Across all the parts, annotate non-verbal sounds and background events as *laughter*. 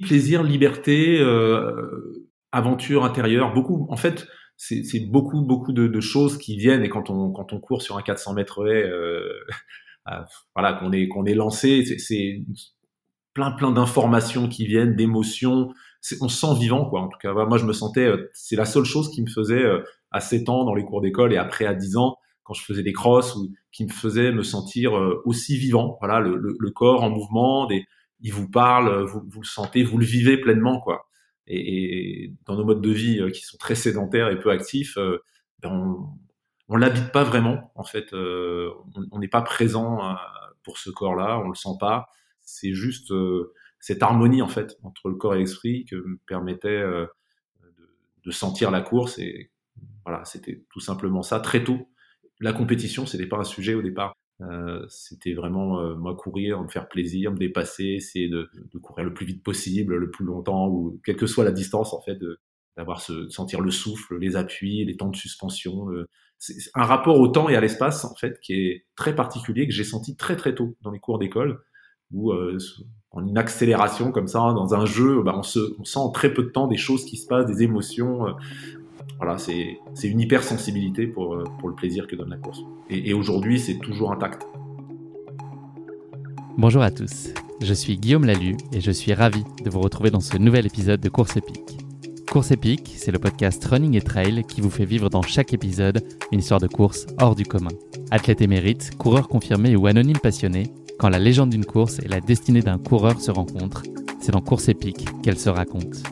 Plaisir, liberté, euh, aventure intérieure, beaucoup. En fait, c'est beaucoup, beaucoup de, choses qui viennent. Et quand on, quand on court sur un 400 mètres haies, euh, *laughs* voilà, qu'on est, qu'on est lancé, c'est plein, plein d'informations qui viennent, d'émotions. On se sent vivant, quoi. En tout cas, moi, je me sentais. Euh, c'est la seule chose qui me faisait euh, à 7 ans dans les cours d'école et après à 10 ans quand je faisais des crosses ou qui me faisait me sentir aussi vivant. Voilà, le, le, corps en mouvement, des, il vous parle, vous, vous le sentez, vous le vivez pleinement, quoi et, dans nos modes de vie euh, qui sont très sédentaires et peu actifs, euh, ben on, on l'habite pas vraiment. En fait, euh, on n'est pas présent pour ce corps-là, on le sent pas. C'est juste cette harmonie en fait entre le corps et l'esprit que me permettait de, sentir la course et voilà, c'était tout simplement ça très tôt. La compétition, c'était pas un sujet au départ. Euh, c'était vraiment euh, moi courir, me faire plaisir, me dépasser, essayer de, de, courir le plus vite possible, le plus longtemps, ou quelle que soit la distance en fait, d'avoir ce sentir le souffle, les appuis, les temps de suspension. c'est un rapport au temps et à l'espace en fait qui est très particulier que j'ai senti très très tôt dans les cours d'école où euh, en une accélération comme ça dans un jeu, bah, on, se, on sent en très peu de temps des choses qui se passent, des émotions. Voilà, c'est une hypersensibilité pour, euh, pour le plaisir que donne la course. Et, aujourd'hui, c'est toujours intact. Bonjour à tous, je suis Guillaume Lalu et je suis ravi de vous retrouver dans ce nouvel épisode de Course épique. Course épique, c'est le podcast Running et Trail qui vous fait vivre dans chaque épisode une histoire de course hors du commun. Athlète émérite, coureur confirmé ou anonyme passionné, quand la légende d'une course et la destinée d'un coureur se rencontrent, c'est dans Course épique qu'elle se raconte.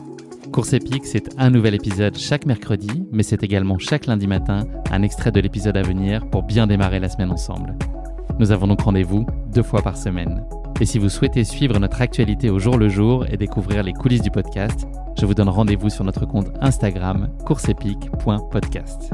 Course épique, c'est un nouvel épisode chaque mercredi, mais c'est également chaque lundi matin un extrait de l'épisode à venir pour bien démarrer la semaine ensemble. Nous avons donc rendez-vous deux fois par semaine. Et si vous souhaitez suivre notre actualité au jour le jour et découvrir les coulisses du podcast, je vous donne rendez-vous sur notre compte Instagram courseepique.podcast.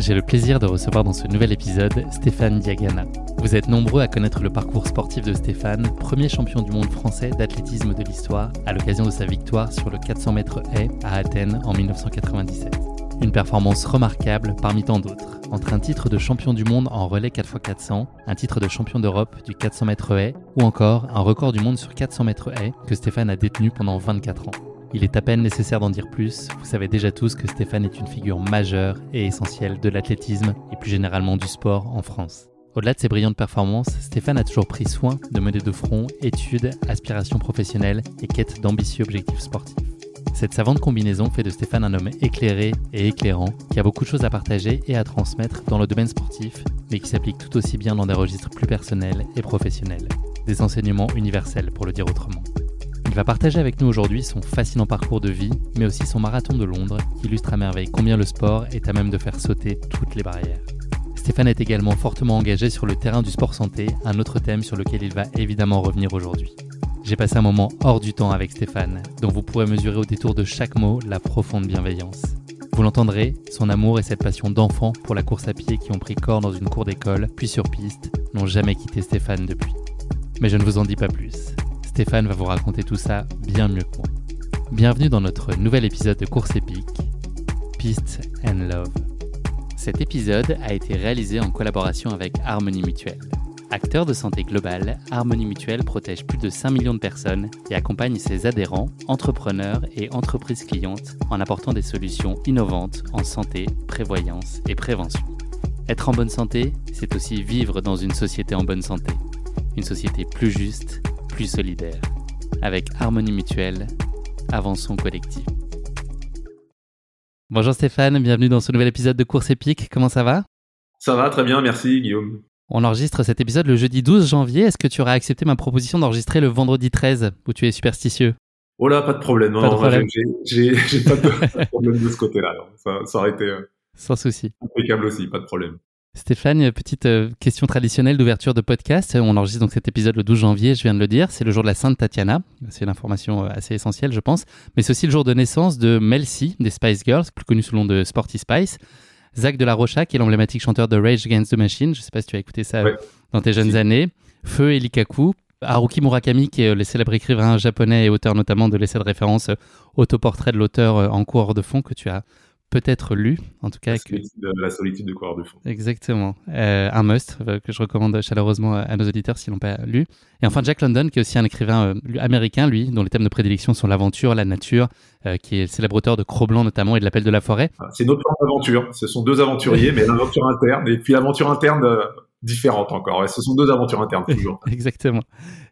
J'ai le plaisir de recevoir dans ce nouvel épisode Stéphane Diagana. Vous êtes nombreux à connaître le parcours sportif de Stéphane, premier champion du monde français d'athlétisme de l'histoire, à l'occasion de sa victoire sur le 400 mètres haies à Athènes en 1997. Une performance remarquable parmi tant d'autres, entre un titre de champion du monde en relais 4x400, un titre de champion d'Europe du 400 mètres haies, ou encore un record du monde sur 400 mètres haies que Stéphane a détenu pendant 24 ans. Il est à peine nécessaire d'en dire plus, vous savez déjà tous que Stéphane est une figure majeure et essentielle de l'athlétisme et plus généralement du sport en France. Au-delà de ses brillantes performances, Stéphane a toujours pris soin de mener de front études, aspirations professionnelles et quête d'ambitieux objectifs sportifs. Cette savante combinaison fait de Stéphane un homme éclairé et éclairant, qui a beaucoup de choses à partager et à transmettre dans le domaine sportif, mais qui s'applique tout aussi bien dans des registres plus personnels et professionnels. Des enseignements universels, pour le dire autrement. Il va partager avec nous aujourd'hui son fascinant parcours de vie, mais aussi son marathon de Londres, qui illustre à merveille combien le sport est à même de faire sauter toutes les barrières. Stéphane est également fortement engagé sur le terrain du sport santé, un autre thème sur lequel il va évidemment revenir aujourd'hui. J'ai passé un moment hors du temps avec Stéphane, dont vous pourrez mesurer au détour de chaque mot la profonde bienveillance. Vous l'entendrez, son amour et cette passion d'enfant pour la course à pied qui ont pris corps dans une cour d'école, puis sur piste, n'ont jamais quitté Stéphane depuis. Mais je ne vous en dis pas plus. Stéphane va vous raconter tout ça bien mieux que moi. Bienvenue dans notre nouvel épisode de Course épique, Piste and Love. Cet épisode a été réalisé en collaboration avec Harmonie Mutuelle. Acteur de santé globale, Harmonie Mutuelle protège plus de 5 millions de personnes et accompagne ses adhérents, entrepreneurs et entreprises clientes en apportant des solutions innovantes en santé, prévoyance et prévention. Être en bonne santé, c'est aussi vivre dans une société en bonne santé. Une société plus juste, plus solidaire. Avec Harmonie Mutuelle, avançons collectif. Bonjour Stéphane, bienvenue dans ce nouvel épisode de Course épique. Comment ça va? Ça va très bien, merci Guillaume. On enregistre cet épisode le jeudi 12 janvier. Est-ce que tu aurais accepté ma proposition d'enregistrer le vendredi 13 où tu es superstitieux? Oh là, pas de problème. Pas de problème. J'ai *laughs* pas de problème de ce côté-là. Ça, ça, aurait été euh, Sans souci. impeccable aussi, pas de problème. Stéphane, petite euh, question traditionnelle d'ouverture de podcast. On enregistre donc cet épisode le 12 janvier, je viens de le dire. C'est le jour de la Sainte Tatiana. C'est une information euh, assez essentielle, je pense. Mais c'est aussi le jour de naissance de Mel C, des Spice Girls, plus connu sous le nom de Sporty Spice. Zach de la Rocha, qui est l'emblématique chanteur de Rage Against the Machine. Je ne sais pas si tu as écouté ça dans tes jeunes années. Feu et Likaku. Haruki Murakami, qui est le célèbre écrivain japonais et auteur notamment de l'essai de référence Autoportrait de l'auteur en cours de fond que tu as peut-être lu, en tout cas. La solitude, de, la solitude de coureur de fond. Exactement. Euh, un must euh, que je recommande chaleureusement à nos auditeurs s'ils l'ont pas lu. Et enfin Jack London, qui est aussi un écrivain américain, lui, dont les thèmes de prédilection sont l'aventure, la nature, qui est le célèbre auteur de Cro-Blanc notamment et de L'Appel de la forêt. C'est notre aventure. Ce sont deux aventuriers, mais l'aventure interne et puis l'aventure interne différente encore. Ce sont deux aventures internes *laughs* toujours. Exactement.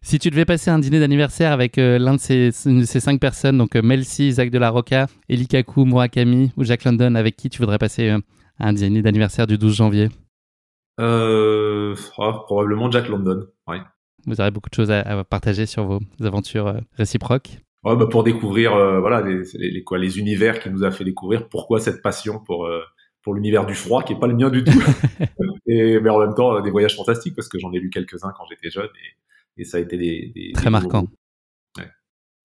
Si tu devais passer un dîner d'anniversaire avec euh, l'un de ces, ces, cinq personnes, donc euh, Melcy, Zach de la Roca, Eli Kaku, Murakami ou Jack London, avec qui tu voudrais passer euh, un dîner d'anniversaire du 12 janvier? Oh, Probablement Jack London. Vous aurez beaucoup de choses à, partager sur vos aventures réciproques. Ouais, bah pour découvrir voilà les, les, quoi, les univers qui nous a fait découvrir pourquoi cette passion pour pour l'univers du froid qui est pas le mien du tout. *laughs* et, mais en même temps, des voyages fantastiques parce que j'en ai lu quelques-uns quand j'étais jeune et, et, ça a été des, des très marquants.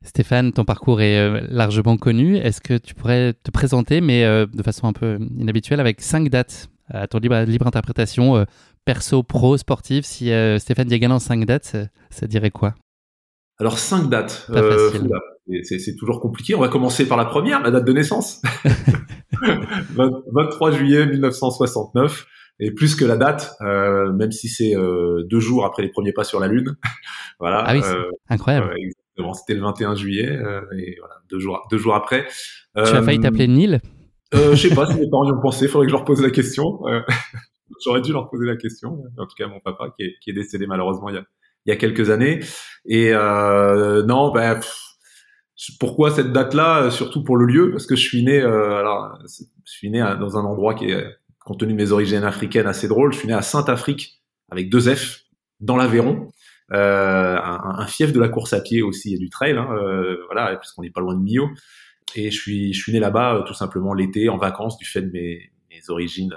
Stéphane, ton parcours est euh, largement connu. Est-ce que tu pourrais te présenter, mais euh, de façon un peu inhabituelle, avec cinq dates à ton libre, libre interprétation, euh, perso, pro, sportive Si Stéphane Diagan en cinq dates, ça, dirait quoi? Alors cinq dates. Pas facile. C'est toujours compliqué. On va commencer par la première, la date de naissance. *laughs* 23 juillet 1969 et plus que la date, euh, même si c'est euh, deux jours après les premiers pas sur la Lune. *laughs* voilà. Ah oui, euh, incroyable. exactement. C'était le 21 juillet et voilà, deux jours, deux jours après. Tu as failli t'appeler Neil? Je sais pas si mes parents y ont pensé. Faudrait que je leur pose la question. *laughs* J'aurais dû leur poser la question. En tout cas, mon papa qui est, qui est décédé malheureusement il y a, il y a quelques années. Et non, ben. Pourquoi cette date-là Surtout pour le lieu, parce que je suis né. Euh, alors, je suis né dans un endroit qui est, compte tenu de mes origines africaines, assez drôle. Je suis né à Sainte-Afrique avec deux F dans l'Aveyron, euh, un, fief de la course à pied aussi et du trail. Hein, euh, voilà, puisqu'on n'est pas loin de Millau. Et je suis, je suis né là-bas euh, tout simplement l'été en vacances du fait de mes, mes origines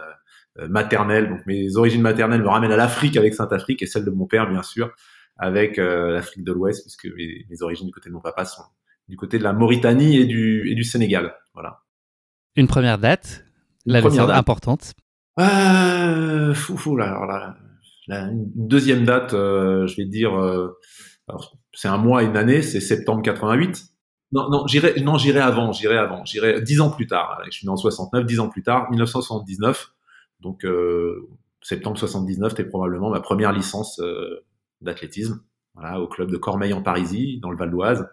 euh, maternelles. Donc mes origines maternelles me ramènent à l'Afrique avec Sainte-Afrique et celle de mon père bien sûr avec l'Afrique de l'Ouest puisque mes, mes origines du côté de mon papa sont du côté de la Mauritanie et du, et du Sénégal. Voilà. Une première date, la première date importante. Euh, fou, fou, là, alors là, une deuxième date, euh, je vais dire, euh, c'est un mois, une année, c'est septembre 88. Non, non, j'irai, non, j'irai avant, j'irai avant, j'irai dix ans plus tard. Je suis né en 69, dix ans plus tard, 1979. Donc, euh, septembre 79, c'était probablement ma première licence euh, d'athlétisme, voilà, au club de Cormeil en Parisie, dans le Val d'Oise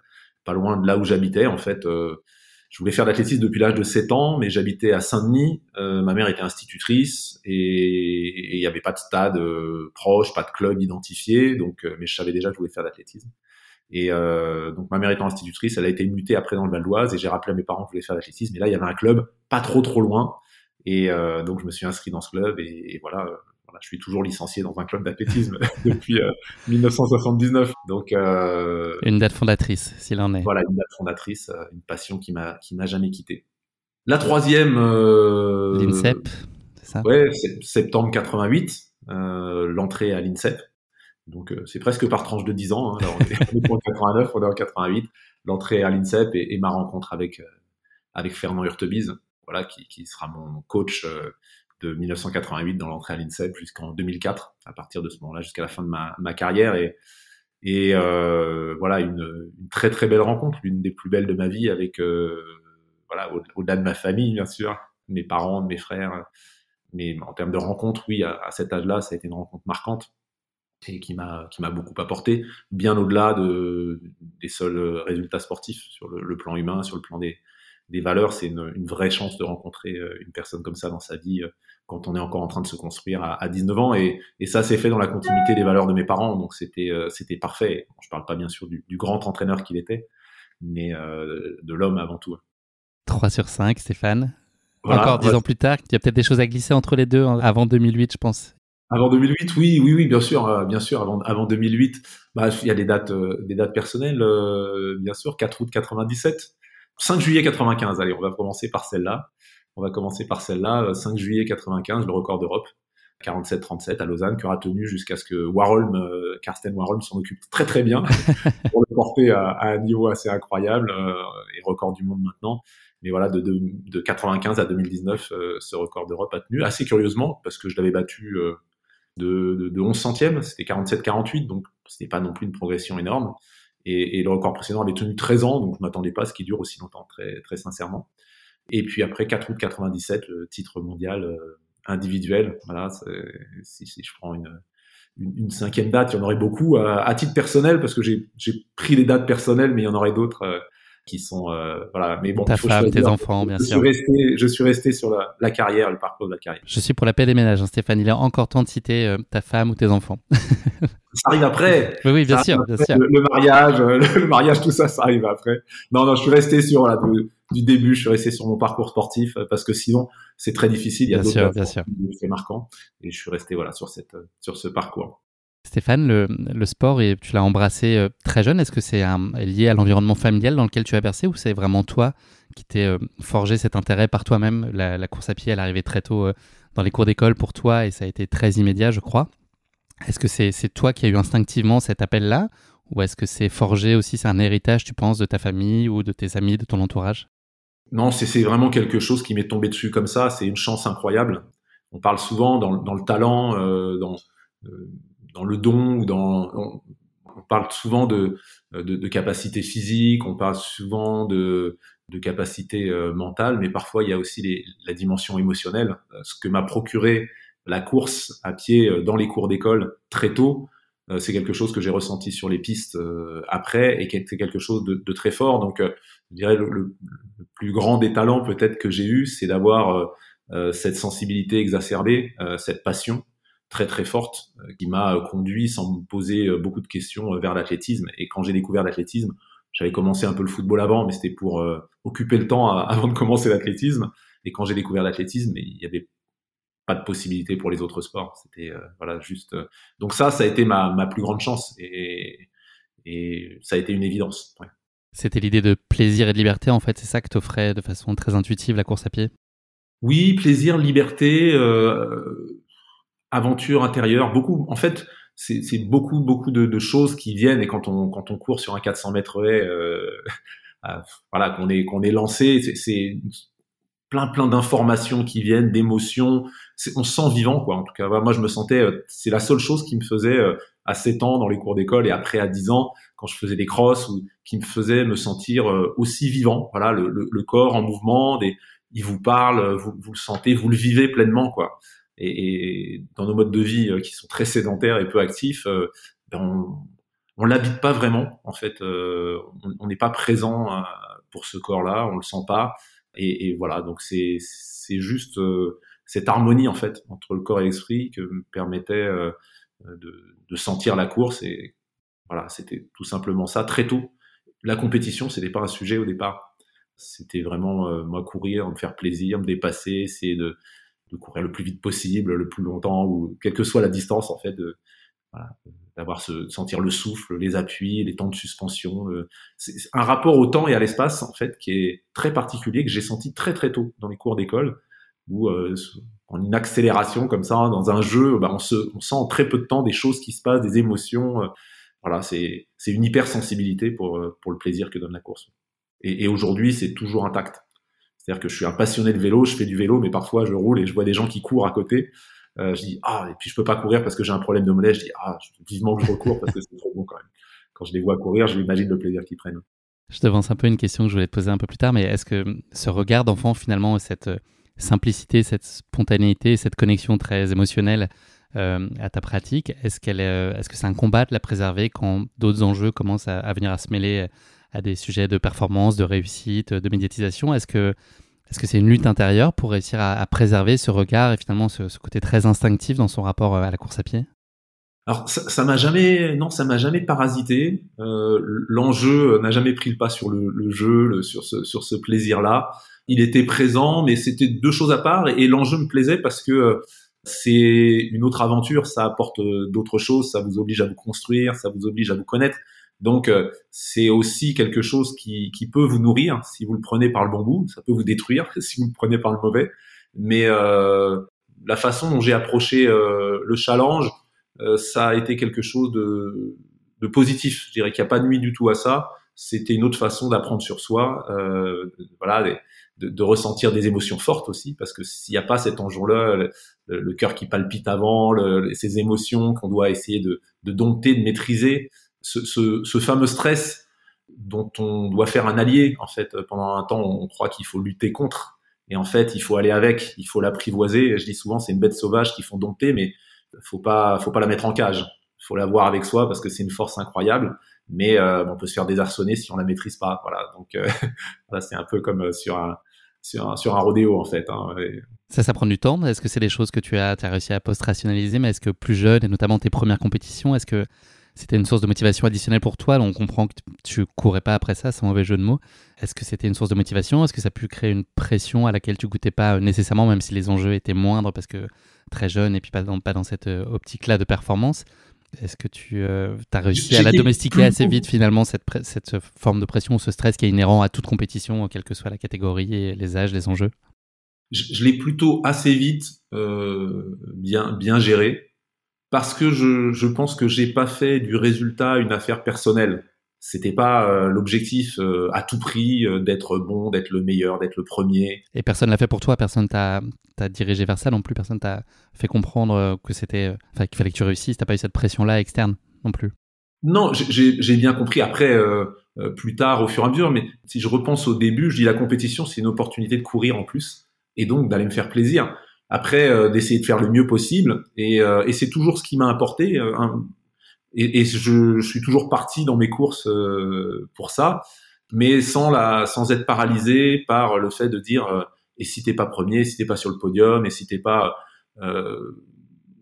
pas loin de là où j'habitais. En fait, euh, je voulais faire de l'athlétisme depuis l'âge de 7 ans, mais j'habitais à Saint-Denis. Euh, ma mère était institutrice et il n'y avait pas de stade euh, proche, pas de club identifié. Donc, mais je savais déjà que je voulais faire de l'athlétisme. Et donc ma mère étant institutrice, elle a été mutée après dans le Val d'Oise et j'ai rappelé à mes parents que je voulais faire l'athlétisme. Et là, il y avait un club pas trop trop loin. Et donc je me suis inscrit dans ce club et, et voilà, je suis toujours licencié dans un club d'athlétisme *laughs* depuis 1979. Euh, Donc euh, une date fondatrice, s'il en est. Voilà, une date fondatrice, euh, une passion qui m'a qui m'a jamais quitté. La troisième. L'INSEP, c'est ça? Ouais, septembre 88, l'entrée à l'INSEP. Donc c'est presque par tranche de 10 ans. Hein. on, est, en 89, on est en 88. L'entrée à l'INSEP et, ma rencontre avec avec Fernand Hurtebise, voilà, qui, qui sera mon coach de 1988 dans l'entrée à l'INSEP jusqu'en 2004, à partir de ce moment-là jusqu'à la fin de ma, ma carrière. Et, et euh, voilà, une, très très belle rencontre, l'une des plus belles de ma vie avec, euh, voilà, au-delà de ma famille, bien sûr, mes parents, mes frères. Mais en termes de rencontre, oui, à, cet âge-là, ça a été une rencontre marquante et qui m'a beaucoup apporté, bien au-delà de, des seuls résultats sportifs sur le, plan humain, sur le plan des, des valeurs. C'est une, une, vraie chance de rencontrer euh, une personne comme ça dans sa vie euh, quand on est encore en train de se construire à, à 19 ans. Et, et ça s'est fait dans la continuité des valeurs de mes parents, donc c'était euh, c'était parfait. je parle pas bien sûr du, du grand entraîneur qu'il était, mais de l'homme avant tout. 3 sur 5, Stéphane. Encore dix ans plus tard, il y a peut-être des choses à glisser entre les deux hein, avant 2008, je pense. Avant 2008, oui, oui, oui, bien sûr, bien sûr. Avant, avant 2008, bah, il y a des dates, des dates personnelles, bien sûr. 4 août 97, 5 juillet 95, allez, on va commencer par celle-là. On va commencer par celle-là. 5 euh, juillet 95, le record d'Europe. 47-37 à Lausanne, qui aura tenu jusqu'à ce que Warholm, euh, Karsten Warholm s'en occupe très très bien *laughs* pour le porter à, un niveau assez incroyable euh, et record du monde maintenant. Mais voilà, de, de, de 95 à 2019, ce record d'Europe a tenu assez curieusement parce que je l'avais battu de, de, de 11 centièmes, c'était 47-48, donc ce n'est pas non plus une progression énorme. Et, et, le record précédent avait tenu 13 ans, donc je m'attendais pas à ce qu'il dure aussi longtemps, très, très sincèrement. Et puis après 4 août 97, le titre mondial individuel. Voilà, si, si, je prends une, une, cinquième date, il y en aurait beaucoup à, titre personnel parce que j'ai pris des dates personnelles, mais il y en aurait d'autres qui sont euh, voilà. Mais bon ta femme tes enfants bien je sûr. suis resté, je suis resté sur la, la, carrière le parcours de la carrière. Je suis pour la paix des ménages hein, Stéphane. Il est encore temps de citer euh, ta femme ou tes enfants. *laughs* Ça arrive après. Oui, oui bien sûr bien sûr. le, mariage euh, le, mariage tout ça ça arrive après. Non non je suis resté sur la du début je suis resté sur mon parcours sportif parce que sinon c'est très difficile. Il y a d'autres c'est marquant et je suis resté voilà sur cette sur ce parcours Stéphane, le, sport, tu l'as embrassé euh, très jeune. Est-ce que c'est lié à l'environnement familial dans lequel tu as bercé ou c'est vraiment toi qui t'es euh, forgé cet intérêt par toi-même? La, course à pied, elle arrivait très tôt euh, dans les cours d'école pour toi et ça a été très immédiat, je crois. Est-ce que c'est toi qui as eu instinctivement cet appel-là? Ou est-ce que c'est forgé aussi, c'est un héritage, tu penses, de ta famille ou de tes amis, de ton entourage? Non, c'est vraiment quelque chose qui m'est tombé dessus comme ça. C'est une chance incroyable. On parle souvent dans le talent, dans dans le don ou dans on, parle souvent de, de, de capacité physique, on parle souvent de, de capacité euh, mentale, mais parfois il y a aussi les, la dimension émotionnelle. Euh, ce que m'a procuré la course à pied euh, dans les cours d'école très tôt, c'est quelque chose que j'ai ressenti sur les pistes après et c'est quelque chose de, de, très fort. Donc, je dirais le, le, plus grand des talents peut-être que j'ai eu, c'est d'avoir cette sensibilité exacerbée, cette passion très très forte euh, qui m'a euh, conduit sans me poser euh, beaucoup de questions vers l'athlétisme. Et quand j'ai découvert l'athlétisme, j'avais commencé un peu le football avant, mais c'était pour occuper le temps *laughs* avant de commencer l'athlétisme. Et quand j'ai découvert l'athlétisme, il y avait pas de possibilité pour les autres sports. C'était voilà juste. Donc ça, ça a été ma, ma plus grande chance et, et ça a été une évidence. C'était l'idée de plaisir et de liberté en fait. C'est ça que t'offrait de façon très intuitive la course à pied? Oui, plaisir, liberté. Euh, aventure intérieure, beaucoup. En fait, c'est beaucoup beaucoup de, choses qui viennent et quand on quand on court sur un 400 mètres haie, euh, *laughs* voilà, qu'on est qu'on est lancé, c'est plein plein d'informations qui viennent, d'émotions. On se sent vivant quoi. En tout cas, moi je me sentais. Euh, c'est la seule chose qui me faisait euh, à 7 ans dans les cours d'école et après à 10 ans quand je faisais des crosses ou qui me faisait me sentir aussi vivant. Voilà, le, le, corps en mouvement, des, il vous parle, vous, vous le sentez, vous le vivez pleinement quoi et, et, dans nos modes de vie euh, qui sont très sédentaires et peu actifs, euh, ben on, on l'habite pas vraiment. En fait, euh, on n'est pas présent pour ce corps-là, on le sent pas. Et, et voilà, donc c'est c'est juste cette harmonie en fait entre le corps et l'esprit que me permettait de, de, sentir la course. Et voilà, c'était tout simplement ça très tôt. La compétition, c'était pas un sujet au départ. C'était vraiment moi courir, me faire plaisir, me dépasser, essayer de de courir le plus vite possible, le plus longtemps, ou quelle que soit la distance, en fait, de, voilà, d'avoir ce, sentir le souffle, les appuis, les temps de suspension. c'est un rapport au temps et à l'espace, en fait, qui est très particulier, que j'ai senti très très tôt dans les cours d'école, où euh, en une accélération comme ça, dans un jeu, bah, on, se, on sent en très peu de temps des choses qui se passent, des émotions. Euh, voilà, c'est, c'est une hypersensibilité pour, euh, pour le plaisir que donne la course. Et, et aujourd'hui, c'est toujours intact. C'est-à-dire que je suis un passionné de vélo, je fais du vélo, mais parfois je roule et je vois des gens qui courent à côté. Euh, je dis ah et puis je peux pas courir parce que j'ai un problème de mollet. Je dis ah vivement que je recours parce que c'est trop bon quand même. Quand je les vois courir, je m'imagine le plaisir qu'ils prennent. Je t'avance un peu une question que je voulais te poser un peu plus tard, mais est-ce que ce regard d'enfant finalement, cette euh, simplicité, cette spontanéité, cette connexion très émotionnelle euh, à ta pratique, est-ce est-ce que c'est un combat de la préserver quand d'autres enjeux commencent à venir à se mêler à des sujets de performance, de réussite, de médiatisation. Est-ce que est-ce que c'est une lutte intérieure pour réussir à, préserver ce regard et finalement ce, côté très instinctif dans son rapport euh, à la course à pied? Alors ça m'a jamais, non, ça m'a jamais parasité. Euh, L'enjeu n'a jamais pris le pas sur le, jeu, sur ce, plaisir-là. Il était présent, mais c'était deux choses à part. Et, l'enjeu me plaisait parce que euh, c'est une autre aventure. Ça apporte d'autres choses. Ça vous oblige à vous construire, ça vous oblige à vous connaître. Donc euh, c'est aussi quelque chose qui, qui, peut vous nourrir si vous le prenez par le bon bout, ça peut vous détruire *laughs* si vous le prenez par le mauvais. Mais euh, la façon dont j'ai approché euh, le challenge, euh, ça a été quelque chose de, de positif. Je dirais qu'il n'y a pas de nuit du tout à ça. C'était une autre façon d'apprendre sur soi, voilà, de, de, ressentir des émotions fortes aussi, parce que s'il n'y a pas cet enjeu-là, le, le, cœur qui palpite avant, le, ces émotions qu'on doit essayer de, de dompter, de maîtriser, ce, fameux stress dont on doit faire un allié. En fait, pendant un temps, on croit qu'il faut lutter contre. Et en fait, il faut aller avec, il faut l'apprivoiser. Je dis souvent, c'est une bête sauvage qu'il faut dompter, mais faut pas, faut pas la mettre en cage. Faut la voir avec soi parce que c'est une force incroyable. Mais euh, on peut se faire désarçonner si on la maîtrise pas. Voilà. Donc euh, *laughs* c'est un peu comme euh, sur un, sur un, sur un rodéo en fait. Hein. Ça, ça prend du temps. Est-ce que c'est des choses que tu as, as réussi à post-rationaliser Mais est-ce que plus jeune, et notamment tes premières compétitions, est-ce que c'était une source de motivation additionnelle pour toi. on comprend que tu courais pas après ça, sans mauvais jeu de mots. Est-ce que c'était une source de motivation? Est-ce que ça a pu créer une pression à laquelle tu goûtais pas euh, nécessairement, même si les enjeux étaient moindres parce que très jeune et puis pas dans, pas dans cette euh, optique-là de performance? Est-ce que tu euh, as réussi à la domestiquer assez vite finalement, cette, cette forme de pression ou ce stress qui est inhérent à toute compétition, quelle que soit la catégorie et les âges, les enjeux? Je, l'ai plutôt assez vite bien, bien géré parce que je, je pense que j'ai pas fait du résultat une affaire personnelle. C'était pas euh, l'objectif euh, à tout prix euh, d'être bon, d'être le meilleur, d'être le premier. Et personne l'a fait pour toi, personne t'a dirigé vers ça non plus, personne t'a fait comprendre que c'était, enfin qu'il fallait que tu réussisses. T'as pas eu cette pression-là externe non plus. Non, j'ai bien compris après, plus tard, au fur et à mesure. Mais si je repense au début, je dis la compétition, c'est une opportunité de courir en plus et donc d'aller me faire plaisir. Après, euh, d'essayer de faire le mieux possible. Et, euh, et c'est toujours ce qui m'a apporté. Euh, et, et je, je, suis toujours parti dans mes courses pour ça, mais sans, la, sans être paralysé par le fait de dire et si t'es pas premier, si t'es pas sur le podium, et si t'es pas...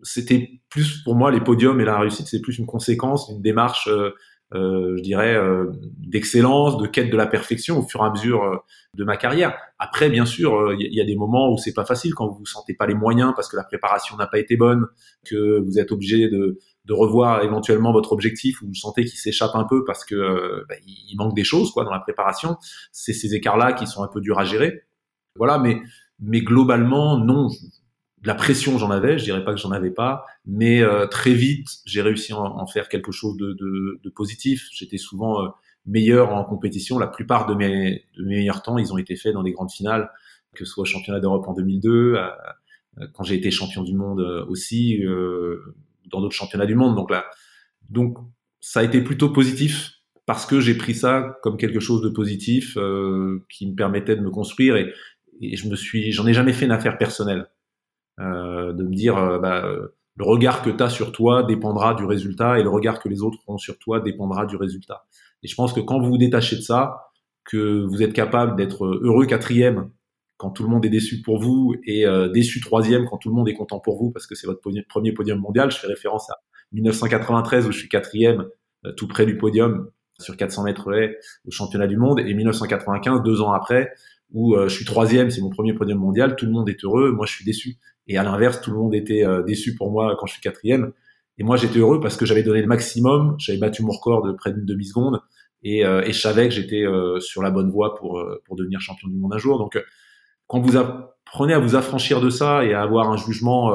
C'était plus pour moi les podiums et la réussite, c'est plus une conséquence, une démarche euh, je dirais, euh, d'excellence, de quête de la perfection au fur et à mesure euh, de ma carrière. Après, bien sûr, il y, a des moments où c'est pas facile quand vous vous sentez pas les moyens parce que la préparation n'a pas été bonne, que vous êtes obligé de, de revoir éventuellement votre objectif ou vous sentez qu'il s'échappe un peu parce que bah, il manque des choses quoi dans la préparation. C'est ces écarts-là qui sont un peu durs à gérer. Voilà, mais mais globalement, non la pression, j'en avais, je dirais pas que j'en avais pas, mais euh, très vite, j'ai réussi à en, faire quelque chose de, de, de positif. J'étais souvent euh, meilleur en compétition. La plupart de mes, de mes meilleurs temps, ils ont été faits dans des grandes finales, que ce soit championnat d'Europe en 2002, euh, quand j'ai été champion du monde aussi, dans d'autres championnats du monde. Donc là, donc ça a été plutôt positif parce que j'ai pris ça comme quelque chose de positif qui me permettait de me construire et, et je me suis, j'en ai jamais fait une affaire personnelle. Euh, de me dire euh, bah, euh, le regard que tu as sur toi dépendra du résultat et le regard que les autres ont sur toi dépendra du résultat. Et je pense que quand vous vous détachez de ça, que vous êtes capable d'être heureux quatrième quand tout le monde est déçu pour vous et déçu troisième quand tout le monde est content pour vous parce que c'est votre premier podium mondial. Je fais référence à 1993 où je suis quatrième tout près du podium sur 400 mètres haies au championnat du monde et 1995 deux ans après où je suis troisième, c'est mon premier podium mondial, tout le monde est heureux, moi je suis déçu. Et à l'inverse, tout le monde était euh, déçu pour moi quand je suis quatrième. Et moi, j'étais heureux parce que j'avais donné le maximum, j'avais battu mon record de près d'une demi-seconde et, euh, et, je savais que j'étais euh, sur la bonne voie pour, pour devenir champion du monde un jour. Donc, quand vous apprenez à vous affranchir de ça et à avoir un jugement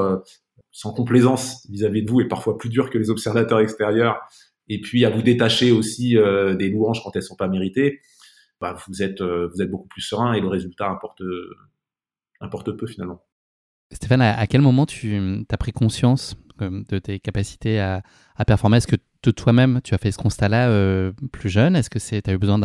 sans complaisance vis-à-vis de vous et parfois plus dur que les observateurs extérieurs, et puis à vous détacher aussi des louanges quand elles sont pas méritées, bah, vous êtes vous êtes beaucoup plus serein et le résultat importe importe peu finalement. Stéphane, à, quel moment tu as pris conscience de tes capacités à, performer? Est-ce que toi-même, tu as fait ce constat-là euh, plus jeune? Est-ce que tu as eu besoin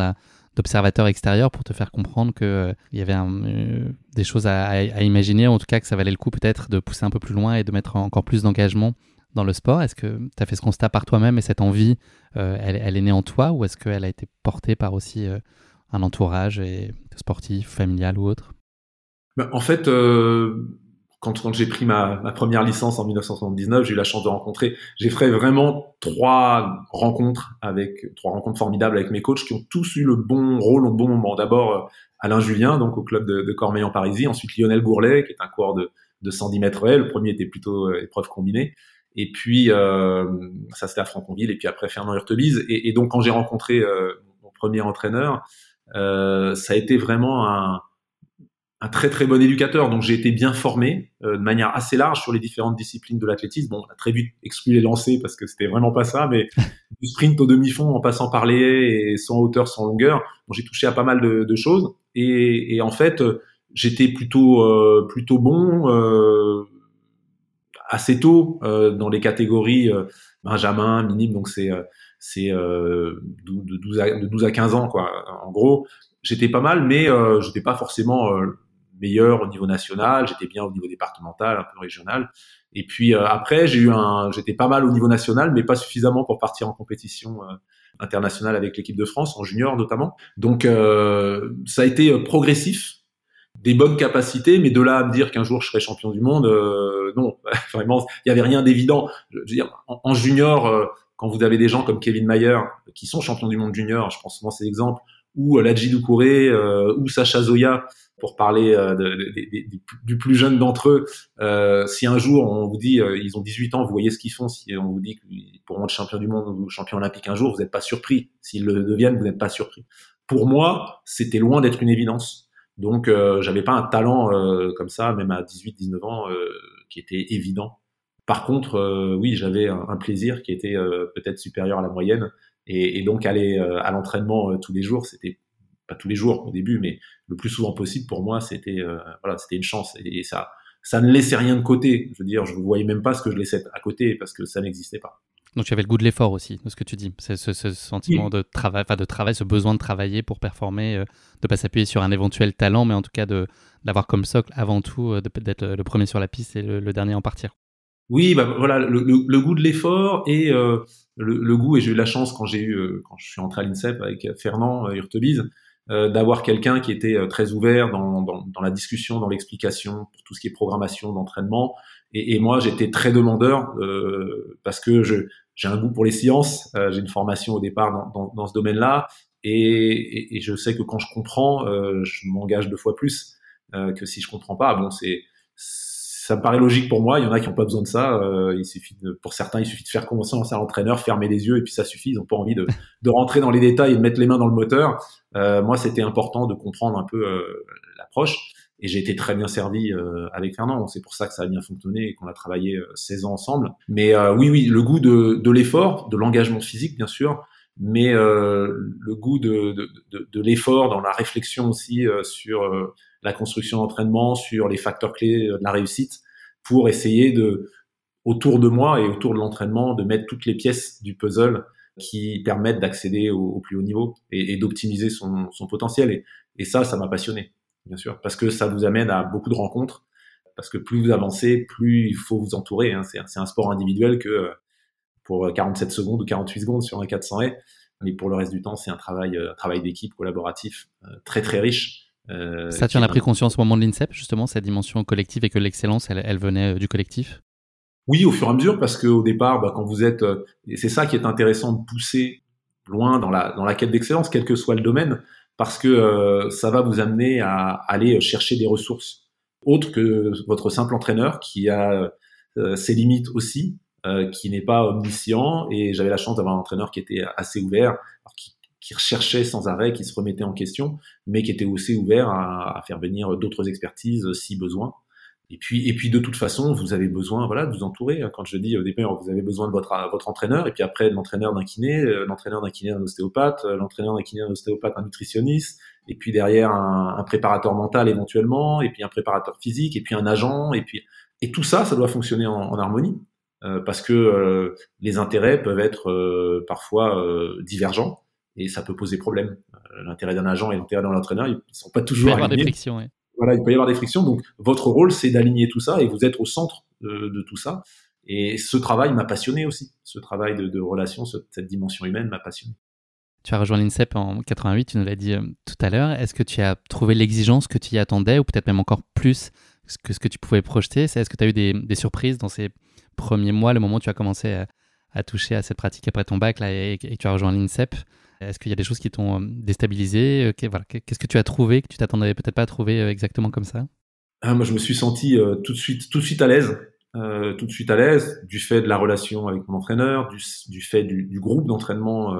d'observateurs extérieurs pour te faire comprendre qu'il euh, y avait euh, des choses à, imaginer, en tout cas que ça valait le coup peut-être de pousser un peu plus loin et de mettre encore plus d'engagement dans le sport? Est-ce que tu as fait ce constat par toi-même et cette envie, elle, elle, est née en toi ou est-ce qu'elle a été portée par aussi un entourage et, sportif, familial ou autre? Ben, En fait, quand, j'ai pris ma, première licence en 1979, j'ai eu la chance de rencontrer, j'ai fait vraiment trois rencontres avec trois rencontres formidables avec mes coachs qui ont tous eu le bon rôle au bon moment. D'abord euh, Alain Julien, donc au club de, de Cormeil en Parisie, ensuite Lionel Gourlet, qui est un coureur de, de 110 mètres haies. Le premier était plutôt euh, épreuve combinée. Et puis euh, ça c'était à Franconville, et puis après Fernand Hurtebise. Et, et donc quand j'ai rencontré mon premier entraîneur, ça a été vraiment un un très très bon éducateur, donc j'ai été bien formé euh, de manière assez large sur les différentes disciplines de l'athlétisme. Bon, on a très vite exclu les lancers parce que c'était vraiment pas ça, mais *laughs* du sprint au demi-fond en passant par les haies et sans hauteur, sans longueur, bon, j'ai touché à pas mal de, de choses et, et, en fait j'étais plutôt euh, plutôt bon euh, assez tôt dans les catégories Benjamin, minime, donc c'est c'est de, 12 à, de 12 à 15 ans quoi. En gros, j'étais pas mal, mais j'étais pas forcément meilleur au niveau national, j'étais bien au niveau départemental, un peu régional. Et puis après, j'ai eu un, j'étais pas mal au niveau national, mais pas suffisamment pour partir en compétition internationale avec l'équipe de France, en junior notamment. Donc ça a été progressif des bonnes capacités, mais de là à me dire qu'un jour je serai champion du monde, euh, non, *laughs* vraiment, il y avait rien d'évident. Je veux dire, en, junior, euh, quand vous avez des gens comme Kevin Mayer qui sont champions du monde junior, je pense souvent ces exemples, ou euh, Ladji euh, ou Sacha Zoya, pour parler du plus jeune d'entre eux, si un jour on vous dit ils ont 18 ans, vous voyez ce qu'ils font, si on vous dit qu'ils pourront être champion du monde ou champion olympique un jour, vous n'êtes pas surpris. S'ils le deviennent, vous n'êtes pas surpris. Pour moi, c'était loin d'être une évidence donc, euh, j'avais pas un talent euh, comme ça, même à 18-19 ans, euh, qui était évident. Par contre, euh, oui, j'avais un, plaisir qui était peut-être supérieur à la moyenne. Et, et donc, aller à l'entraînement tous les jours, c'était pas tous les jours au début, mais le plus souvent possible pour moi, c'était voilà, c'était une chance. Et, ça, ça ne laissait rien de côté. Je veux dire, je ne voyais même pas ce que je laissais à côté parce que ça n'existait pas. Donc tu avais le goût de l'effort aussi, de ce que tu dis. C'est ce, sentiment de travail, enfin de travail, ce besoin de travailler pour performer, euh, de pas s'appuyer sur un éventuel talent, mais en tout cas de d'avoir comme socle avant tout euh, d'être le premier sur la piste et le, dernier en partir. Oui, bah voilà, le, goût de l'effort et euh, le, goût et j'ai eu la chance quand j'ai eu quand je suis entré à l'INSEP avec Fernand Hurtebise d'avoir quelqu'un qui était très ouvert dans, dans, dans la discussion, dans l'explication pour tout ce qui est programmation, d'entraînement. Et, et, moi, j'étais très demandeur parce que je j'ai un goût pour les sciences, euh, j'ai une formation au départ dans, dans, dans ce domaine-là, et, et, je sais que quand je comprends, euh, je m'engage deux fois plus euh, que si je comprends pas. Bon, c'est ça me paraît logique pour moi. Il y en a qui n'ont pas besoin de ça. Euh, il suffit de, pour certains, il suffit de faire confiance à l'entraîneur, fermer les yeux et puis ça suffit. Ils n'ont pas envie de, de, rentrer dans les détails et de mettre les mains dans le moteur. Euh, moi, c'était important de comprendre un peu l'approche et j'ai été très bien servi euh, avec Fernand. C'est pour ça que ça a bien fonctionné et qu'on a travaillé 16 euh, ans ensemble. Mais euh, oui, oui, le goût de, de l'effort, de l'engagement physique, bien sûr, mais le goût de, de, de, de l'effort dans la réflexion aussi sur la construction d'entraînement, sur les facteurs clés de la réussite, pour essayer de, autour de moi et autour de l'entraînement, de mettre toutes les pièces du puzzle qui permettent d'accéder au, plus haut niveau et, d'optimiser son, son potentiel. Et ça, ça m'a passionné bien sûr, parce que ça vous amène à beaucoup de rencontres, parce que plus vous avancez, plus il faut vous entourer. Hein. C'est, un sport individuel que euh, pour 47 secondes ou 48 secondes sur un 400 haies, mais pour le reste du temps, c'est un travail, euh, un travail d'équipe collaboratif euh, très très riche. ça, tu en as pris conscience au moment de l'INSEP, justement, cette dimension collective et que l'excellence, elle, elle venait du collectif? Oui, au fur et à mesure, parce qu'au départ, bah, quand vous êtes, et c'est ça qui est intéressant de pousser loin dans la, dans la quête d'excellence, quel que soit le domaine, parce que euh, ça va vous amener à aller chercher des ressources autres que votre simple entraîneur qui a euh, ses limites aussi, euh, qui n'est pas omniscient. Et j'avais la chance d'avoir un entraîneur qui était assez ouvert, qui, qui, recherchait sans arrêt, qui se remettait en question, mais qui était aussi ouvert à, à faire venir d'autres expertises si besoin. Et puis, et puis de toute façon, vous avez besoin, voilà, de vous entourer. Quand je dis au départ, vous avez besoin de votre votre entraîneur, et puis après de l'entraîneur d'un kiné, euh, l'entraîneur d'un kiné d'un ostéopathe, euh, l'entraîneur d'un kiné d'un ostéopathe un nutritionniste, et puis derrière un, un, préparateur mental éventuellement, et puis un préparateur physique, et puis un agent, et puis et tout ça, ça doit fonctionner en, en harmonie, euh, parce que euh, les intérêts peuvent être euh, parfois divergents, et ça peut poser problème. L'intérêt d'un agent et l'intérêt d'un entraîneur, ils sont pas toujours alignés. Des frictions, ouais voilà, il peut y avoir des frictions. Donc, votre rôle, c'est d'aligner tout ça et vous êtes au centre de, tout ça. Et ce travail m'a passionné aussi. Ce travail de, de relation, cette dimension humaine m'a passionné. Tu as rejoint l'INSEP en 88, tu nous l'as dit euh, tout à l'heure. Est-ce que tu as trouvé l'exigence que tu y attendais ou peut-être même encore plus que ce que tu pouvais projeter? Est-ce que tu as eu des, surprises dans ces premiers mois, le moment où tu as commencé à, toucher à cette pratique après ton bac là, et, et tu as rejoint l'INSEP? Est-ce qu'il y a des choses qui t'ont euh, déstabilisé Qu'est-ce que tu as trouvé que tu t'attendais peut-être pas à trouver euh, exactement comme ça? Ah, Moi, je me suis senti euh, tout de suite, tout de suite à l'aise. tout de suite à l'aise du fait de la relation avec mon entraîneur, du, fait du, groupe d'entraînement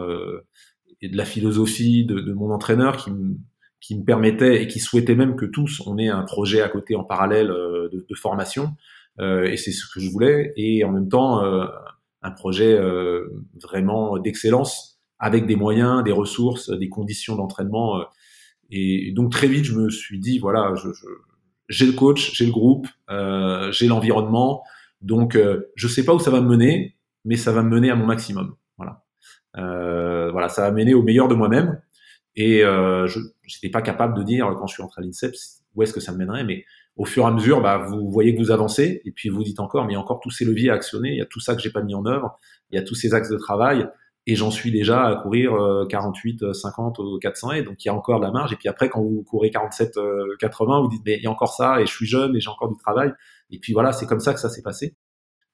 et de la philosophie de, mon entraîneur qui me, permettait et qui souhaitait même que tous on ait un projet à côté en parallèle de formation. et c'est ce que je voulais. Et en même temps, un projet vraiment d'excellence avec des moyens, des ressources, des conditions d'entraînement. Euh, et donc très vite, je me suis dit, voilà, je, j'ai le coach, j'ai le groupe, euh, j'ai l'environnement. Donc, euh, je sais pas où ça va me mener, mais ça va me mener à mon maximum. Voilà, euh, voilà, ça va mener au meilleur de moi-même. Et euh, je n'étais pas capable de dire quand je suis entré à l'INSEP où est-ce que ça me mènerait, mais au fur et à mesure, bah, vous voyez que vous avancez, et puis vous dites encore, mais il y a encore tous ces leviers à actionner, il y a tout ça que j'ai pas mis en œuvre, il y a tous ces axes de travail, et j'en suis déjà à courir 48, 50 ou 400 et donc il y a encore de la marge. Et puis après, quand vous courez 47, 80, vous dites, mais il y a encore ça, et je suis jeune, et j'ai encore du travail. Et puis voilà, c'est comme ça que ça s'est passé.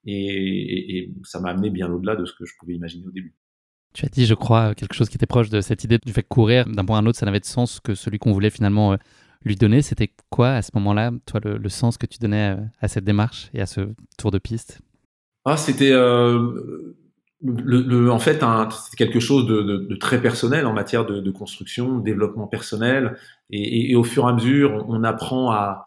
Et, et, ça m'a amené bien au-delà de ce que je pouvais imaginer au début. Tu as dit, je crois, quelque chose qui était proche de cette idée du fait que courir d'un point à un autre, ça n'avait de sens que celui qu'on voulait finalement lui donner. C'était quoi à ce moment-là, toi, le, sens que tu donnais à cette démarche et à ce tour de piste? Ah, c'était euh, le, en fait, c'est quelque chose de, de, de, très personnel en matière de, de construction, développement personnel, et, et, au fur et à mesure, on, apprend à,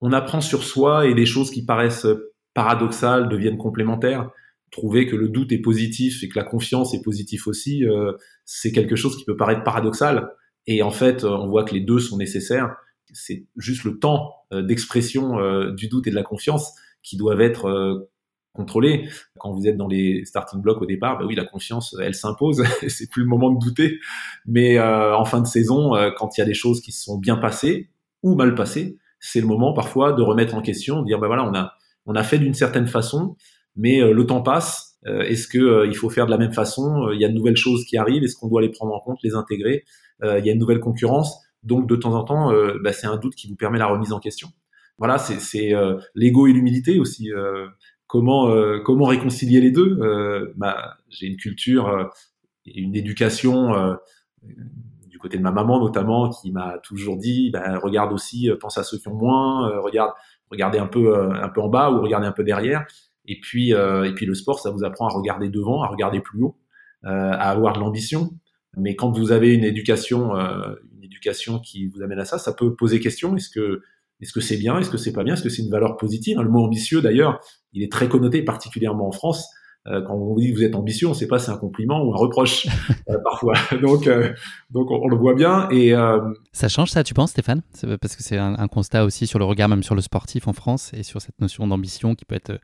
on apprend sur soi et des choses qui paraissent paradoxales deviennent complémentaires. Trouver que le doute est positif et que la confiance est positive aussi, euh, c'est quelque chose qui peut paraître paradoxal. Et en fait, on voit que les deux sont nécessaires. C'est juste le temps euh, d'expression euh, du doute et de la confiance qui doivent être contrôler. Quand vous êtes dans les starting blocks au départ, bah oui, la confiance, elle s'impose. *laughs* c'est plus le moment de douter. Mais euh, en fin de saison, euh, quand il y a des choses qui se sont bien passées ou mal passées, c'est le moment parfois de remettre en question, de dire bah voilà, on a on a fait d'une certaine façon, mais euh, le temps passe. Est-ce que il faut faire de la même façon? Il y a de nouvelles choses qui arrivent. Est-ce qu'on doit les prendre en compte, les intégrer? Il y a une nouvelle concurrence. Donc de temps en temps, bah, c'est un doute qui vous permet la remise en question. Voilà, c'est l'ego et l'humilité aussi comment euh, comment réconcilier les deux euh, bah, j'ai une culture euh, et une éducation du côté de ma maman notamment qui m'a toujours dit bah, regarde aussi pense à ceux qui ont moins regarde regardez un peu un peu en bas ou regardez un peu derrière. Et puis et puis le sport ça vous apprend à regarder devant à regarder plus haut à avoir de l'ambition. Mais quand vous avez une éducation une éducation qui vous amène à ça ça peut poser question. Est-ce que est-ce que c'est bien? Est-ce que c'est pas bien? Est-ce que c'est une valeur positive? Le mot ambitieux, d'ailleurs, il est très connoté, particulièrement en France. Euh, quand on vous dit que vous êtes ambitieux, on ne sait pas si c'est un compliment ou un reproche *laughs* euh, parfois. *laughs* donc, euh, donc on, le voit bien. Et ça change ça, tu penses, Stéphane? Parce que c'est un, constat aussi sur le regard même sur le sportif en France et sur cette notion d'ambition qui peut être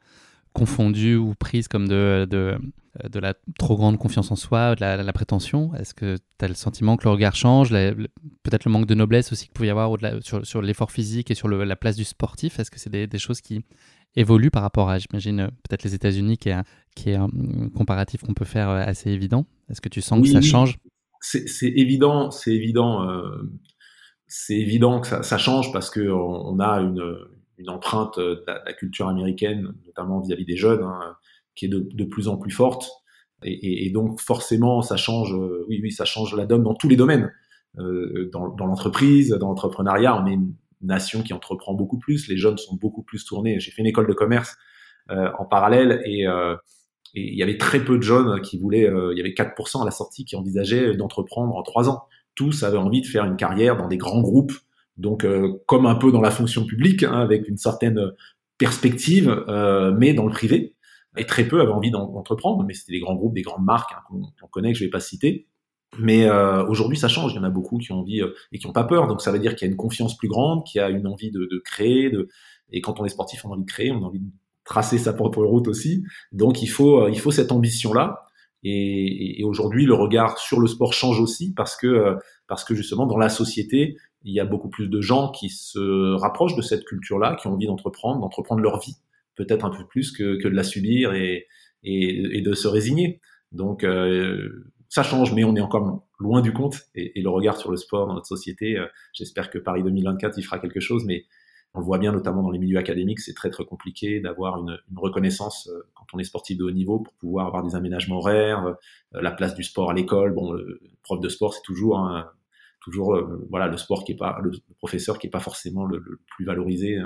confondue ou prise comme de, de, de, la trop grande confiance en soi, de la, prétention? Est-ce que tu as le sentiment que le regard change Peut-être le manque de noblesse aussi qu'il peut y avoir sur, sur l'effort physique et sur la place du sportif? Est-ce que c'est des, des, choses qui évolue par rapport à, j'imagine, peut-être les États-Unis, qui est, qui est un comparatif qu'on peut faire euh, assez évident? Est-ce que tu sens que ça change? C'est évident, c'est évident, euh, c'est évident que ça, ça, change parce que on, a une, une empreinte de la, culture américaine, notamment vis-à-vis des jeunes, hein, qui est de, plus en plus forte. Et, donc forcément, ça change. Euh, oui, oui, ça change la donne dans tous les domaines. Euh, dans, l'entreprise, dans l'entrepreneuriat, on est une, nation qui entreprend beaucoup plus. Les jeunes sont beaucoup plus tournés. J'ai fait une école de commerce euh, en parallèle et euh, il y avait très peu de jeunes qui voulaient, euh, il y avait 4% à la sortie qui envisageaient d'entreprendre en trois ans. Tous avaient envie de faire une carrière dans des grands groupes, donc comme un peu dans la fonction publique, hein, avec une certaine perspective, mais dans le privé. Et très peu avaient envie d'entreprendre, mais c'était des grands groupes, des grandes marques hein, qu'on connaît, que je vais pas citer. Mais euh, aujourd'hui, ça change. Il y en a beaucoup qui ont envie euh, et qui n'ont pas peur. Donc, ça veut dire qu'il y a une confiance plus grande, qu'il y a une envie de, de créer. De... Et quand on est sportif, on a envie de créer, on a envie de tracer sa propre route aussi. Donc, il faut, euh, il faut cette ambition-là. Et, et, aujourd'hui, le regard sur le sport change aussi parce que, euh, parce que justement, dans la société, il y a beaucoup plus de gens qui se rapprochent de cette culture-là, qui ont envie d'entreprendre, d'entreprendre leur vie, peut-être un peu plus que, que de la subir et, et, et de se résigner. Donc, euh, ça change, mais on est encore loin du compte. Et, le regard sur le sport dans notre société, euh, j'espère que Paris 2024 y fera quelque chose, mais on le voit bien notamment dans les milieux académiques, c'est très très compliqué d'avoir une, reconnaissance euh, quand on est sportif de haut niveau pour pouvoir avoir des aménagements horaires, euh, la place du sport à l'école. Bon, le prof de sport, c'est toujours toujours voilà le sport qui est pas le, professeur qui est pas forcément le, plus valorisé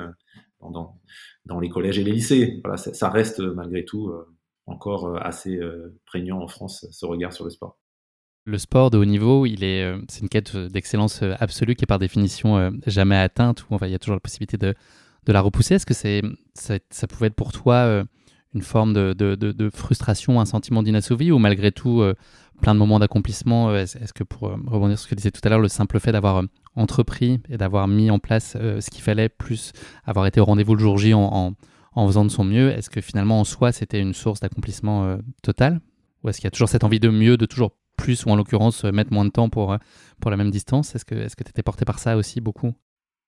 dans, dans, les collèges et les lycées. Voilà, ça reste malgré tout encore euh, assez euh, prégnant en France, ce regard sur le sport. Le sport de haut niveau, il est, euh, c'est une quête d'excellence absolue qui est par définition jamais atteinte, où il y a toujours la possibilité de, la repousser. Est-ce que ça, pouvait être pour toi une forme de, frustration, un sentiment d'inassouvi, ou malgré tout plein de moments d'accomplissement Est-ce que pour rebondir sur ce que tu disais tout à l'heure, le simple fait d'avoir entrepris et d'avoir mis en place ce qu'il fallait, plus avoir été au rendez-vous le jour J en faisant de son mieux, est-ce que finalement en soi c'était une source d'accomplissement euh, total? Ou est-ce qu'il y a toujours cette envie de mieux, de toujours plus, ou en l'occurrence euh, mettre moins de temps pour, euh, pour la même distance? Est-ce que tu étais porté par ça aussi beaucoup?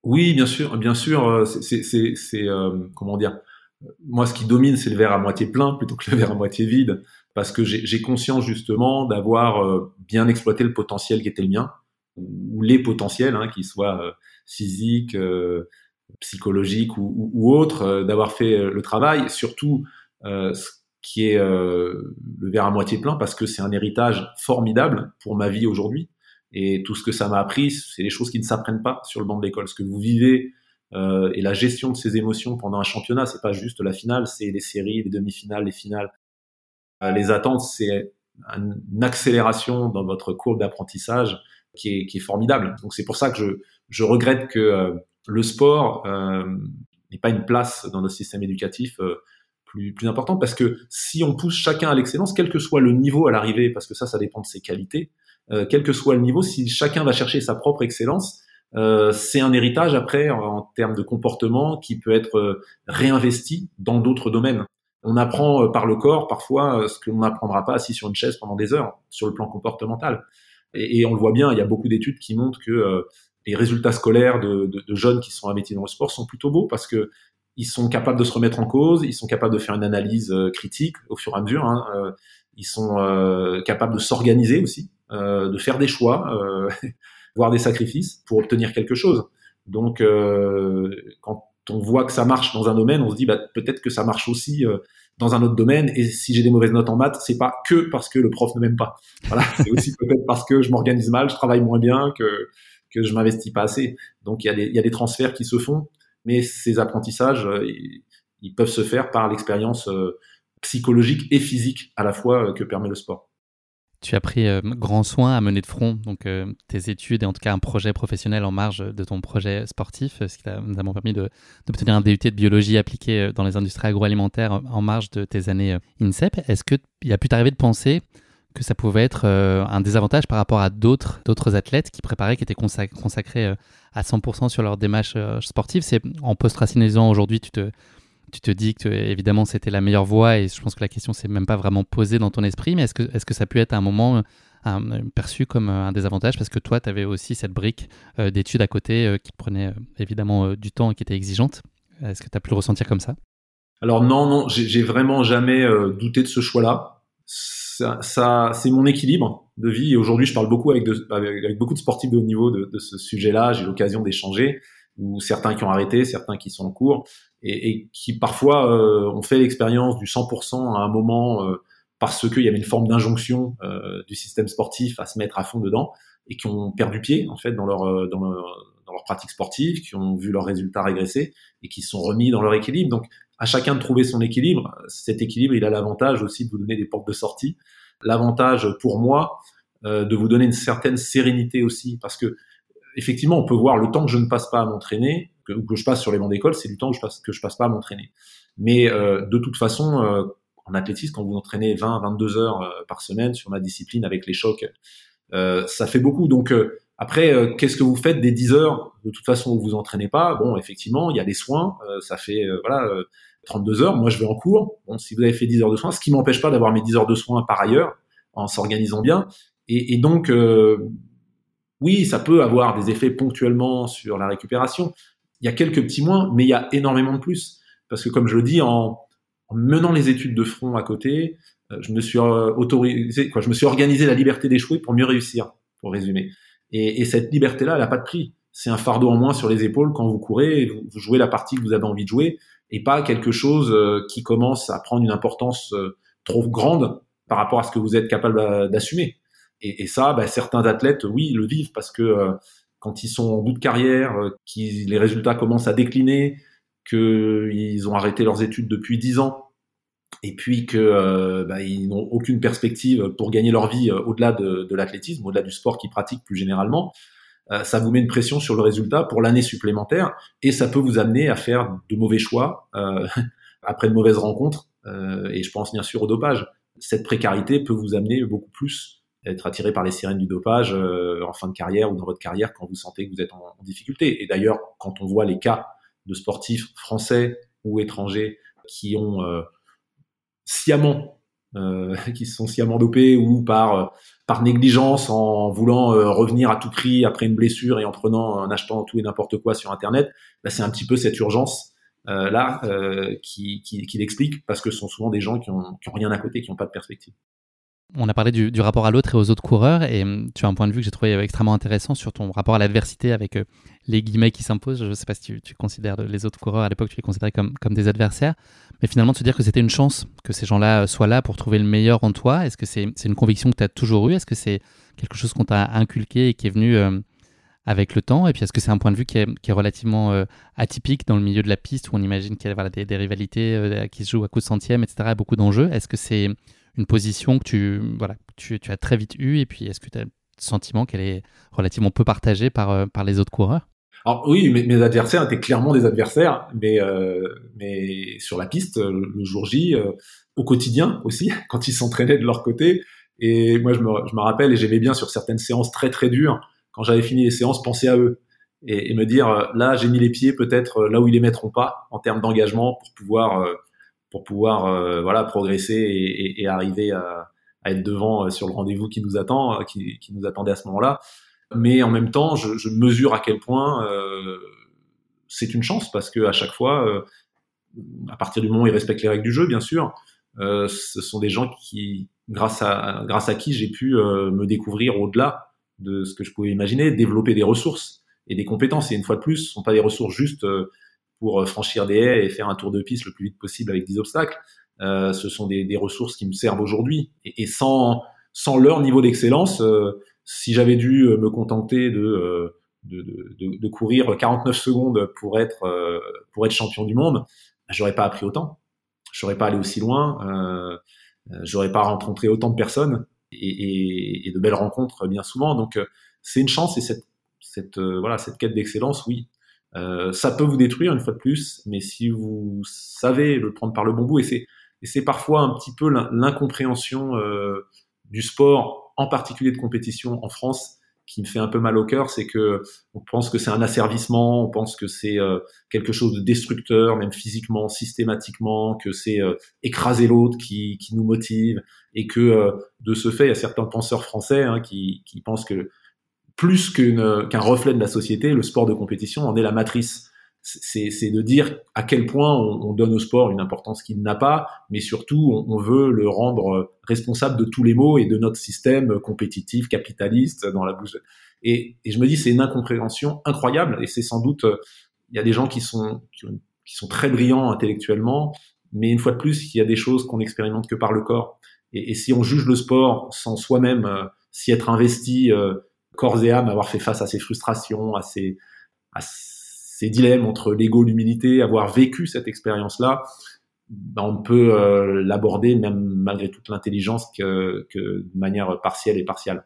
Oui, bien sûr, bien sûr. C'est comment dire? Moi, ce qui domine, c'est le verre à moitié plein plutôt que le verre à moitié vide, parce que j'ai conscience justement d'avoir bien exploité le potentiel qui était le mien, ou les potentiels, hein, qu'ils soient physiques, psychologiques ou, ou, autres, d'avoir fait le travail. Surtout, ce qui est le verre à moitié plein, parce que c'est un héritage formidable pour ma vie aujourd'hui. Et tout ce que ça m'a appris, c'est des choses qui ne s'apprennent pas sur le banc de l'école. Ce que vous vivez euh, et la gestion de ces émotions pendant un championnat, c'est pas juste la finale, c'est les séries, les demi-finales, les finales. Euh, les attentes, c'est une accélération dans votre courbe d'apprentissage qui est, formidable. Donc c'est pour ça que je, regrette que euh, le sport euh, n'ait pas une place dans notre système éducatif euh, plus, plus importante, parce que si on pousse chacun à l'excellence, quel que soit le niveau à l'arrivée, parce que ça, ça dépend de ses qualités, quel que soit le niveau, si chacun va chercher sa propre excellence, c'est un héritage après en, termes de comportement qui peut être réinvesti dans d'autres domaines. On apprend euh, par le corps parfois ce que l'on n'apprendra pas assis sur une chaise pendant des heures sur le plan comportemental. Et, on le voit bien, il y a beaucoup d'études qui montrent que les résultats scolaires de, jeunes qui sont invités dans le sport sont plutôt beaux parce que ils sont capables de se remettre en cause, ils sont capables de faire une analyse critique au fur et à mesure, hein, ils sont capables de s'organiser aussi, de faire des choix. *laughs* voire des sacrifices pour obtenir quelque chose. Donc, euh, quand on voit que ça marche dans un domaine, on se dit bah, peut-être que ça marche aussi euh, dans un autre domaine. Et si j'ai des mauvaises notes en maths, c'est pas que parce que le prof ne m'aime pas. Voilà, *laughs* c'est aussi peut-être parce que je m'organise mal, je travaille moins bien, que que je m'investis pas assez. Donc il y a des il y a des transferts qui se font, mais ces apprentissages, euh, ils, peuvent se faire par l'expérience euh, psychologique et physique à la fois que permet le sport. Tu as pris euh, grand soin à mener de front euh, tes études et en tout cas un projet professionnel en marge de ton projet sportif, ce qui t'a notamment permis d'obtenir un DUT de biologie appliquée euh, dans les industries agroalimentaires en marge de tes années INSEP. Est-ce qu'il a pu t'arriver de penser que ça pouvait être un désavantage par rapport à d'autres d'autres athlètes qui préparaient, qui étaient consacrés à 100% sur leur démarche sportive C'est en post-racinalisant aujourd'hui, tu te tu te dis que évidemment c'était la meilleure voie et je pense que la question s'est même pas vraiment posée dans ton esprit, mais est-ce que, est que ça a pu être à un moment euh, perçu comme euh, un désavantage? Parce que toi tu avais aussi cette brique euh, d'études à côté qui prenait évidemment du temps et qui était exigeante. Est-ce que tu as pu le ressentir comme ça? Alors non, non, j'ai vraiment jamais douté de ce choix-là. Ça, ça c'est mon équilibre de vie et aujourd'hui je parle beaucoup avec, beaucoup de sportifs de haut niveau de, de ce sujet-là, j'ai l'occasion d'échanger ou certains qui ont arrêté, certains qui sont en cours et, et qui parfois euh, ont fait l'expérience du 100% à un moment euh, parce qu'il y avait une forme d'injonction euh, du système sportif à se mettre à fond dedans et qui ont perdu pied en fait dans leur dans leur, dans leur pratique sportive, qui ont vu leurs résultats régresser et qui se sont remis dans leur équilibre. Donc à chacun de trouver son équilibre. Cet équilibre, il a l'avantage aussi de vous donner des portes de sortie. L'avantage pour moi de vous donner une certaine sérénité aussi, parce que effectivement, on peut voir le temps que je ne passe pas à m'entraîner, que, que je passe sur les bancs d'école, c'est du temps que je passe, que je passe pas à m'entraîner. Mais euh, de toute façon, euh, en athlétisme, quand vous entraînez 20, 22 heures euh, par semaine sur ma discipline avec les chocs, ça fait beaucoup. Donc après, qu'est-ce que vous faites des 10 heures De toute façon, vous vous entraînez pas? Bon, effectivement, il y a des soins. ça fait voilà 32 heures. Moi, je vais en cours. Bon, si vous avez fait 10 heures de soins, ce qui m'empêche pas d'avoir mes 10 heures de soins par ailleurs, en s'organisant bien. Et, et donc, oui, ça peut avoir des effets ponctuellement sur la récupération. Il y a quelques petits moins, mais il y a énormément de plus. Parce que comme je le dis, en, menant les études de front à côté, euh, je me suis euh, autorisé, je me suis organisé la liberté d'échouer pour mieux réussir, pour résumer. Et, cette liberté-là, elle n'a pas de prix. C'est un fardeau en moins sur les épaules quand vous courez, vous, vous, jouez la partie que vous avez envie de jouer, et pas quelque chose euh, qui commence à prendre une importance trop grande par rapport à ce que vous êtes capable d'assumer. Et, et ça, bah, certains athlètes, oui, le vivent parce que euh, quand ils sont en bout de carrière, euh, qui les résultats commencent à décliner, qu'ils ont arrêté leurs études depuis 10 ans, et puis que euh, bah, n'ont aucune perspective pour gagner leur vie au-delà de, de l'athlétisme, au-delà du sport qu'ils pratiquent plus généralement, ça vous met une pression sur le résultat pour l'année supplémentaire, et ça peut vous amener à faire de mauvais choix *laughs* après de mauvaises rencontres. et je pense bien sûr au dopage. Cette précarité peut vous amener beaucoup plus être attiré par les sirènes du dopage euh, en fin de carrière ou dans votre carrière quand vous sentez que vous êtes en, difficulté. Et d'ailleurs, quand on voit les cas de sportifs français ou étrangers qui ont euh, sciemment *laughs* qui se sont sciemment dopés ou par par négligence en voulant revenir à tout prix après une blessure et en prenant en achetant tout et n'importe quoi sur internet bah, c'est un petit peu cette urgence là qui, qui, qui l'explique parce que ce sont souvent des gens qui ont, qui ont rien à côté qui n'ont pas de perspective on a parlé du, rapport à l'autre et aux autres coureurs, et hum, tu as un point de vue que j'ai trouvé extrêmement intéressant sur ton rapport à l'adversité avec euh, les guillemets qui s'imposent. Je ne sais pas si tu, considères les autres coureurs à l'époque, tu les considérais comme, des adversaires, mais finalement de se dire que c'était une chance que ces gens-là euh, soient là pour trouver le meilleur en toi. Est-ce que c'est une conviction que tu as toujours eue? Est-ce que c'est quelque chose qu'on t'a inculqué et qui est venu euh, avec le temps? Et puis est-ce que c'est un point de vue qui est, relativement atypique dans le milieu de la piste où on imagine qu'il y a des rivalités qui se jouent à coups de centième, etc., beaucoup d'enjeux? Est-ce que c'est une position que tu, voilà, tu, as très vite eue et puis est-ce que tu as le sentiment qu'elle est relativement peu partagée par, euh, par les autres coureurs? Alors oui, mes, mes, adversaires étaient clairement des adversaires, mais euh, mais sur la piste, le, jour J, euh, au quotidien aussi, *laughs* quand ils s'entraînaient de leur côté. Et moi, je me, je me rappelle, et j'aimais bien sur certaines séances très très dures, quand j'avais fini les séances, penser à eux et me dire là, j'ai mis les pieds peut-être là où ils les mettront pas en termes d'engagement pour pouvoir pour pouvoir euh, voilà progresser et, arriver à, être devant euh, sur le rendez-vous qui nous attend, euh, qui, nous attendait à ce moment-là. Mais en même temps, je, mesure à quel point c'est une chance parce que à chaque fois, à partir du moment où ils respectent les règles du jeu, bien sûr, ce sont des gens qui, grâce à grâce à qui j'ai pu me découvrir au-delà de ce que je pouvais imaginer, développer des ressources et des compétences. Et une fois de plus, ce sont pas des ressources juste pour euh, franchir des haies et faire un tour de piste le plus vite possible avec des obstacles. Euh, ce sont des, des, ressources qui me servent aujourd'hui. Et, et, sans, sans leur niveau d'excellence, euh, si j'avais dû euh, me contenter de, de, de, de, courir 49 secondes pour être, pour être champion du monde, j'aurais pas appris autant. J'aurais pas allé aussi loin. Euh, j'aurais pas rencontré autant de personnes et, et, et, de belles rencontres bien souvent. Donc c'est une chance et cette, cette voilà cette quête d'excellence, oui, euh, ça peut vous détruire une fois de plus, mais si vous savez le prendre par le bon bout, et c'est, parfois un petit peu l'incompréhension euh, du sport, en particulier de compétition en France, qui me fait un peu mal au cœur, c'est que on pense que c'est un asservissement, on pense que c'est euh, quelque chose de destructeur, même physiquement, systématiquement, que c'est euh, écraser l'autre qui, qui, nous motive, et que de ce fait, il y a certains penseurs français hein, qui, qui pensent que plus qu'un reflet de la société, le sport de compétition en est la matrice. C'est de dire à quel point on, donne au sport une importance qu'il n'a pas, mais surtout on, veut le rendre responsable de tous les maux et de notre système compétitif, capitaliste dans la bouche. Et, et je me dis c'est une incompréhension incroyable et c'est sans doute il y a des gens qui sont qui, sont très brillants intellectuellement, mais une fois de plus il y a des choses qu'on n'expérimente que par le corps. Et, et, si on juge le sport sans soi-même euh, s'y être investi euh, corps et âme, avoir fait face à ses frustrations, à ses dilemmes entre l'ego l'humilité, avoir vécu cette expérience-là, ben on peut euh, l'aborder même malgré toute l'intelligence que, que, de manière partielle et partiale.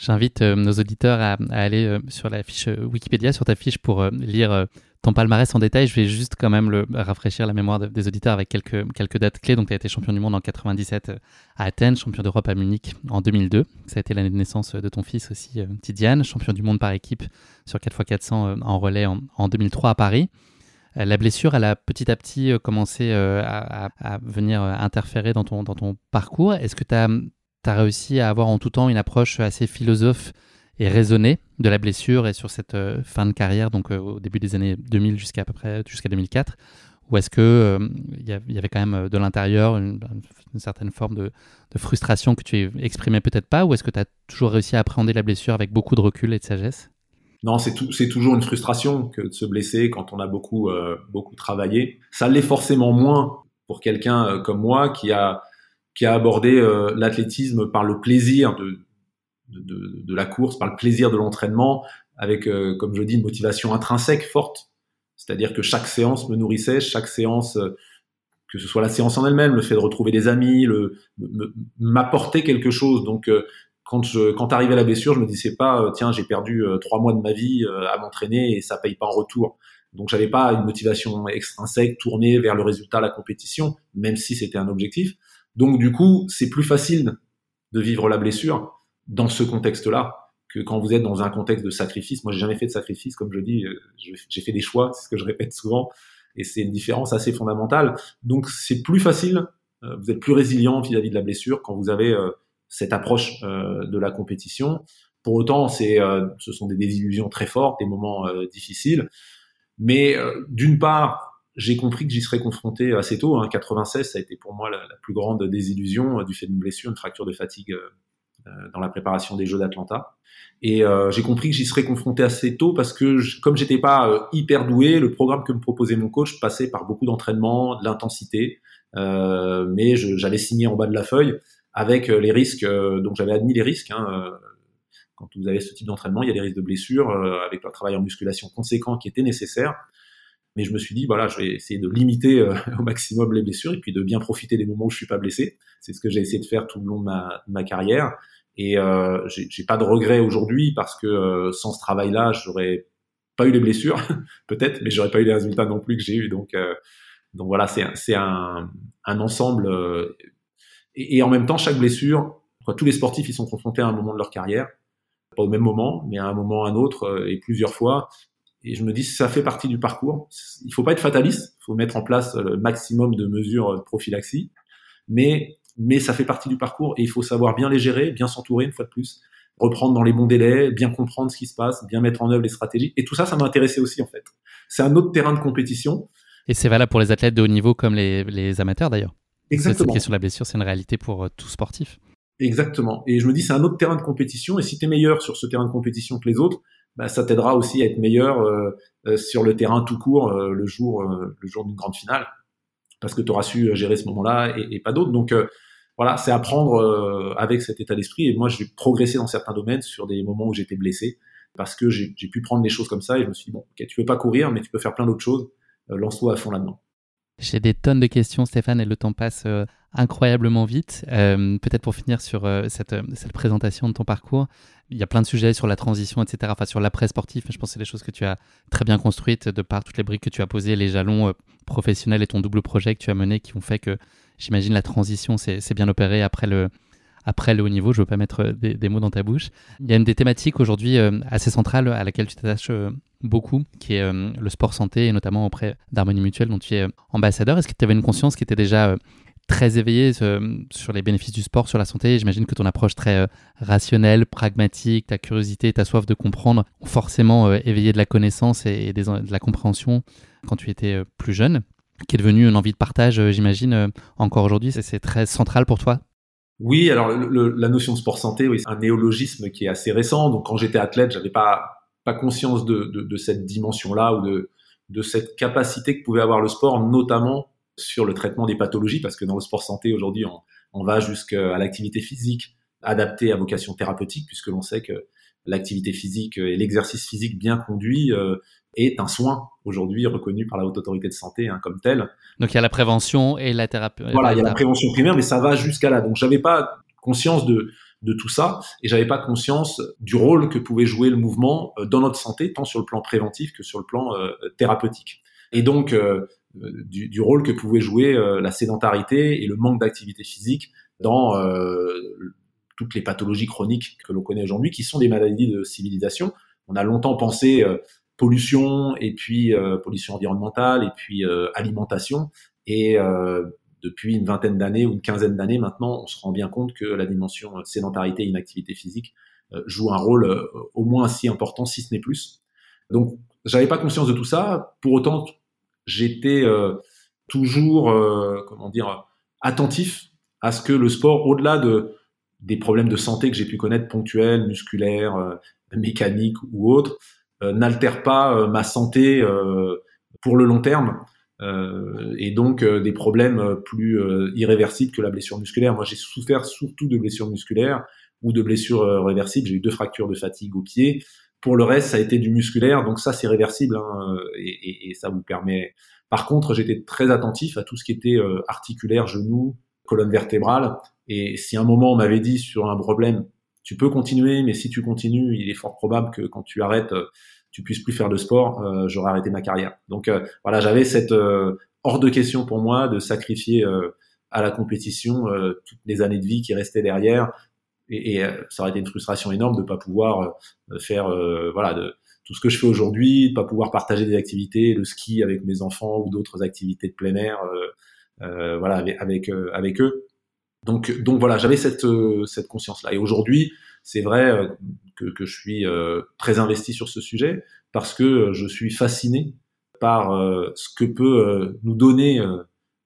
J'invite euh, nos auditeurs à, à aller euh, sur la fiche Wikipédia, sur ta fiche, pour lire ton palmarès en détail, je vais juste quand même le, rafraîchir la mémoire des auditeurs avec quelques, dates clés. Donc, tu as été champion du monde en 97 euh, à Athènes, champion d'Europe à Munich en 2002. Ça a été l'année de naissance de ton fils aussi, euh, Tidiane, champion du monde par équipe sur 4x400 euh, en relais en, 2003 à Paris. La blessure, elle a petit à petit commencé à, venir interférer dans ton, dans ton parcours. Est-ce que tu as, as, réussi à avoir en tout temps une approche assez philosophe et raisonné de la blessure et sur cette euh, fin de carrière, donc euh, au début des années 2000 jusqu'à peu près jusqu'à 2004 Ou est-ce que il euh, y, avait quand même de l'intérieur une, certaine forme de, frustration que tu exprimais peut-être pas Ou est-ce que tu as toujours réussi à appréhender la blessure avec beaucoup de recul et de sagesse? Non, c'est toujours une frustration que de se blesser quand on a beaucoup, beaucoup travaillé. Ça l'est forcément moins pour quelqu'un comme moi qui a, qui a abordé l'athlétisme par le plaisir de, la course, par le plaisir de l'entraînement, avec, euh, comme je dis, une motivation intrinsèque forte. C'est-à-dire que chaque séance me nourrissait, chaque séance, euh, que ce soit la séance en elle-même, le fait de retrouver des amis, le, m'apporter quelque chose. Donc, euh, quand je, quand arrivait la blessure, je me disais pas, tiens, j'ai perdu trois mois de ma vie à m'entraîner et ça paye pas en retour. Donc, j'avais pas une motivation extrinsèque tournée vers le résultat, la compétition, même si c'était un objectif. Donc, du coup, c'est plus facile de vivre la blessure dans ce contexte-là que quand vous êtes dans un contexte de sacrifice. Moi, j'ai jamais fait de sacrifice, comme je dis, euh, j'ai fait des choix, c'est ce que je répète souvent, et c'est une différence assez fondamentale. Donc, c'est plus facile vous êtes plus résilient vis-à-vis de la blessure quand vous avez cette approche de la compétition. Pour autant, c'est, ce sont des désillusions très fortes, des moments difficiles. Mais d'une part, j'ai compris que j'y serais confronté assez tôt. Hein. 96, ça a été pour moi la, plus grande désillusion du fait d'une blessure, une fracture de fatigue dans la préparation des Jeux d'Atlanta. Et euh, j'ai compris que j'y serais confronté assez tôt parce que je, comme j'étais pas euh, hyper doué, le programme que me proposait mon coach passait par beaucoup d'entraînement, de l'intensité, euh, mais j'avais signé en bas de la feuille avec euh, les risques. donc j'avais admis les risques. Hein, quand vous avez ce type d'entraînement, il y a des risques de blessure avec un travail en musculation conséquent qui était nécessaire. Mais je me suis dit, voilà, je vais essayer de limiter *laughs* au maximum les blessures et puis de bien profiter des moments où je suis pas blessé. C'est ce que j'ai essayé de faire tout le long de ma, de ma carrière. Et euh, j'ai pas de regrets aujourd'hui parce que euh, sans ce travail-là, j'aurais pas eu les blessures, *laughs* peut-être, mais j'aurais pas eu les résultats non plus que j'ai eu. Donc, euh, donc voilà, c'est un, un ensemble. Euh, et, et, en même temps, chaque blessure, tous les sportifs, ils sont confrontés à un moment de leur carrière, pas au même moment, mais à un moment, à un autre, euh, et plusieurs fois. Et je me dis, ça fait partie du parcours. Il faut pas être fataliste. Il faut mettre en place le maximum de mesures de prophylaxie. Mais mais ça fait partie du parcours et il faut savoir bien les gérer, bien s'entourer une fois de plus, reprendre dans les bons délais, bien comprendre ce qui se passe, bien mettre en œuvre les stratégies. Et tout ça, ça m'a intéressé aussi en fait. C'est un autre terrain de compétition. Et c'est valable pour les athlètes de haut niveau comme les, les amateurs d'ailleurs. Exactement. Cette question de la blessure, c'est une réalité pour euh, tout sportif. Exactement. Et je me dis, c'est un autre terrain de compétition. Et si tu es meilleur sur ce terrain de compétition que les autres, bah, ça t'aidera aussi à être meilleur euh, euh, sur le terrain tout court le jour, le jour d'une grande finale parce que tu auras su gérer ce moment-là et, pas d'autres. Donc euh, voilà, c'est apprendre euh, avec cet état d'esprit. Et moi, j'ai progressé dans certains domaines sur des moments où j'étais blessé parce que j'ai pu prendre les choses comme ça et je me suis dit, bon, ok, tu peux pas courir, mais tu peux faire plein d'autres choses. Euh, lance-toi à fond là-dedans. J'ai des tonnes de questions, Stéphane, et le temps passe incroyablement vite. Euh, Peut-être pour finir sur cette, cette, présentation de ton parcours, il y a plein de sujets sur la transition, etc., enfin sur l'après sportif, mais je pense que c'est des choses que tu as très bien construites de par toutes les briques que tu as posées, les jalons professionnels et ton double projet que tu as mené qui ont fait que j'imagine la transition s'est bien opérée après le, après le haut niveau. Je ne veux pas mettre euh, des, mots dans ta bouche. Il y a une des thématiques aujourd'hui euh, assez centrale à laquelle tu t'attaches euh, beaucoup, qui est le sport santé et notamment auprès d'Harmonie Mutuelle dont tu es ambassadeur. Est-ce que tu avais une conscience qui était déjà très éveillée sur les bénéfices du sport sur la santé? J'imagine que ton approche très rationnelle, pragmatique, ta curiosité, ta soif de comprendre ont forcément éveillé de la connaissance et, de la compréhension quand tu étais plus jeune qui est devenu une envie de partage, j'imagine, encore aujourd'hui. C'est très central pour toi? Oui, alors la notion de sport santé, oui, c'est un néologisme qui est assez récent. Donc quand j'étais athlète, j'avais pas pas conscience de, cette dimension-là ou de, cette capacité que pouvait avoir le sport, notamment sur le traitement des pathologies, parce que dans le sport santé aujourd'hui, on, on va jusqu'à l'activité physique adaptée à vocation thérapeutique, puisque l'on sait que l'activité physique et l'exercice physique bien conduit euh, est un soin aujourd'hui reconnu par la haute autorité de santé hein, comme tel. Donc il y a la prévention et la thérapie. Voilà, il y a la prévention primaire, mais ça va jusqu'à là. Donc j'avais pas conscience de de tout ça et j'avais pas conscience du rôle que pouvait jouer le mouvement euh, dans notre santé, tant sur le plan préventif que sur le plan euh, thérapeutique. Et donc euh, du, du, rôle que pouvait jouer la sédentarité et le manque d'activité physique dans toutes les pathologies chroniques que l'on connaît aujourd'hui, qui sont des maladies de civilisation. On a longtemps pensé pollution et puis euh, pollution environnementale et puis euh, alimentation. Et euh, depuis une vingtaine d'années ou une quinzaine d'années maintenant, on se rend bien compte que la dimension sédentarité et inactivité physique joue un rôle au moins si important, si ce n'est plus. Donc, j'avais pas conscience de tout ça. Pour autant, j'étais toujours, comment dire, attentif à ce que le sport, au-delà de des problèmes de santé que j'ai pu connaître ponctuels, musculaires, mécaniques ou autres, euh, n'altère pas euh, ma santé euh, pour le long terme. et donc des problèmes plus irréversibles que la blessure musculaire. Moi, j'ai souffert surtout de blessures musculaires ou de blessures réversibles. J'ai eu deux fractures de fatigue au pied. Pour le reste, ça a été du musculaire, donc ça c'est réversible hein, et, et, et, ça vous permet. Par contre, j'étais très attentif à tout ce qui était articulaire, genou, colonne vertébrale. Et si un moment on m'avait dit sur un problème, tu peux continuer, mais si tu continues, il est fort probable que quand tu arrêtes, euh, tu puisses plus faire de sport. Euh, j'aurais arrêté ma carrière. Donc euh, voilà, j'avais cette hors de question pour moi de sacrifier à la compétition toutes les années de vie qui restaient derrière. Et, et ça aurait été une frustration énorme de pas pouvoir faire voilà de, tout ce que je fais aujourd'hui, de pas pouvoir partager des activités, le ski avec mes enfants ou d'autres activités de plein air voilà, avec avec, eux. Donc donc voilà, j'avais cette cette conscience là. Et aujourd'hui, c'est vrai que, que je suis très investi sur ce sujet parce que je suis fasciné par ce que peut nous donner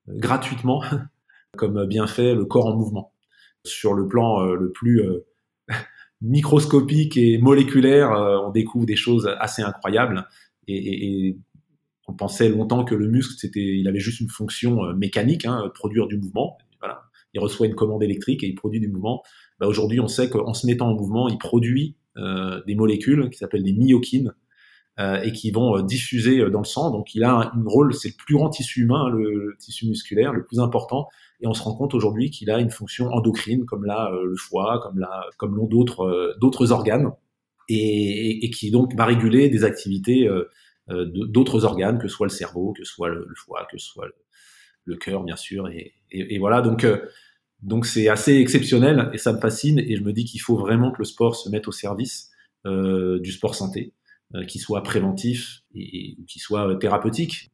gratuitement *laughs* comme bienfait le corps en mouvement sur le plan le plus *laughs* microscopique et moléculaire, euh, on découvre des choses assez incroyables. Et, on pensait longtemps que le muscle, c'était, il avait juste une fonction euh, mécanique, hein, produire du mouvement. Voilà. Il reçoit une commande électrique et il produit du mouvement. Bah, aujourd'hui, on sait qu'en se mettant en mouvement, il produit euh, des molécules qui s'appellent des myokines et qui vont diffuser dans le sang. Donc, il a un, rôle, c'est le plus grand tissu humain, le tissu musculaire, le plus important et on se rend compte aujourd'hui qu'il a une fonction endocrine, comme l'a euh, le foie, comme l'a, comme l'ont d'autres euh, d'autres organes, et, et, qui donc va réguler des activités euh, d'autres organes, que soit le cerveau, que soit le, foie, que soit le, cœur, bien sûr. Et, et voilà, donc donc c'est assez exceptionnel et ça me fascine. Et je me dis qu'il faut vraiment que le sport se mette au service du sport santé, qu'il soit préventif et, qu'il soit thérapeutique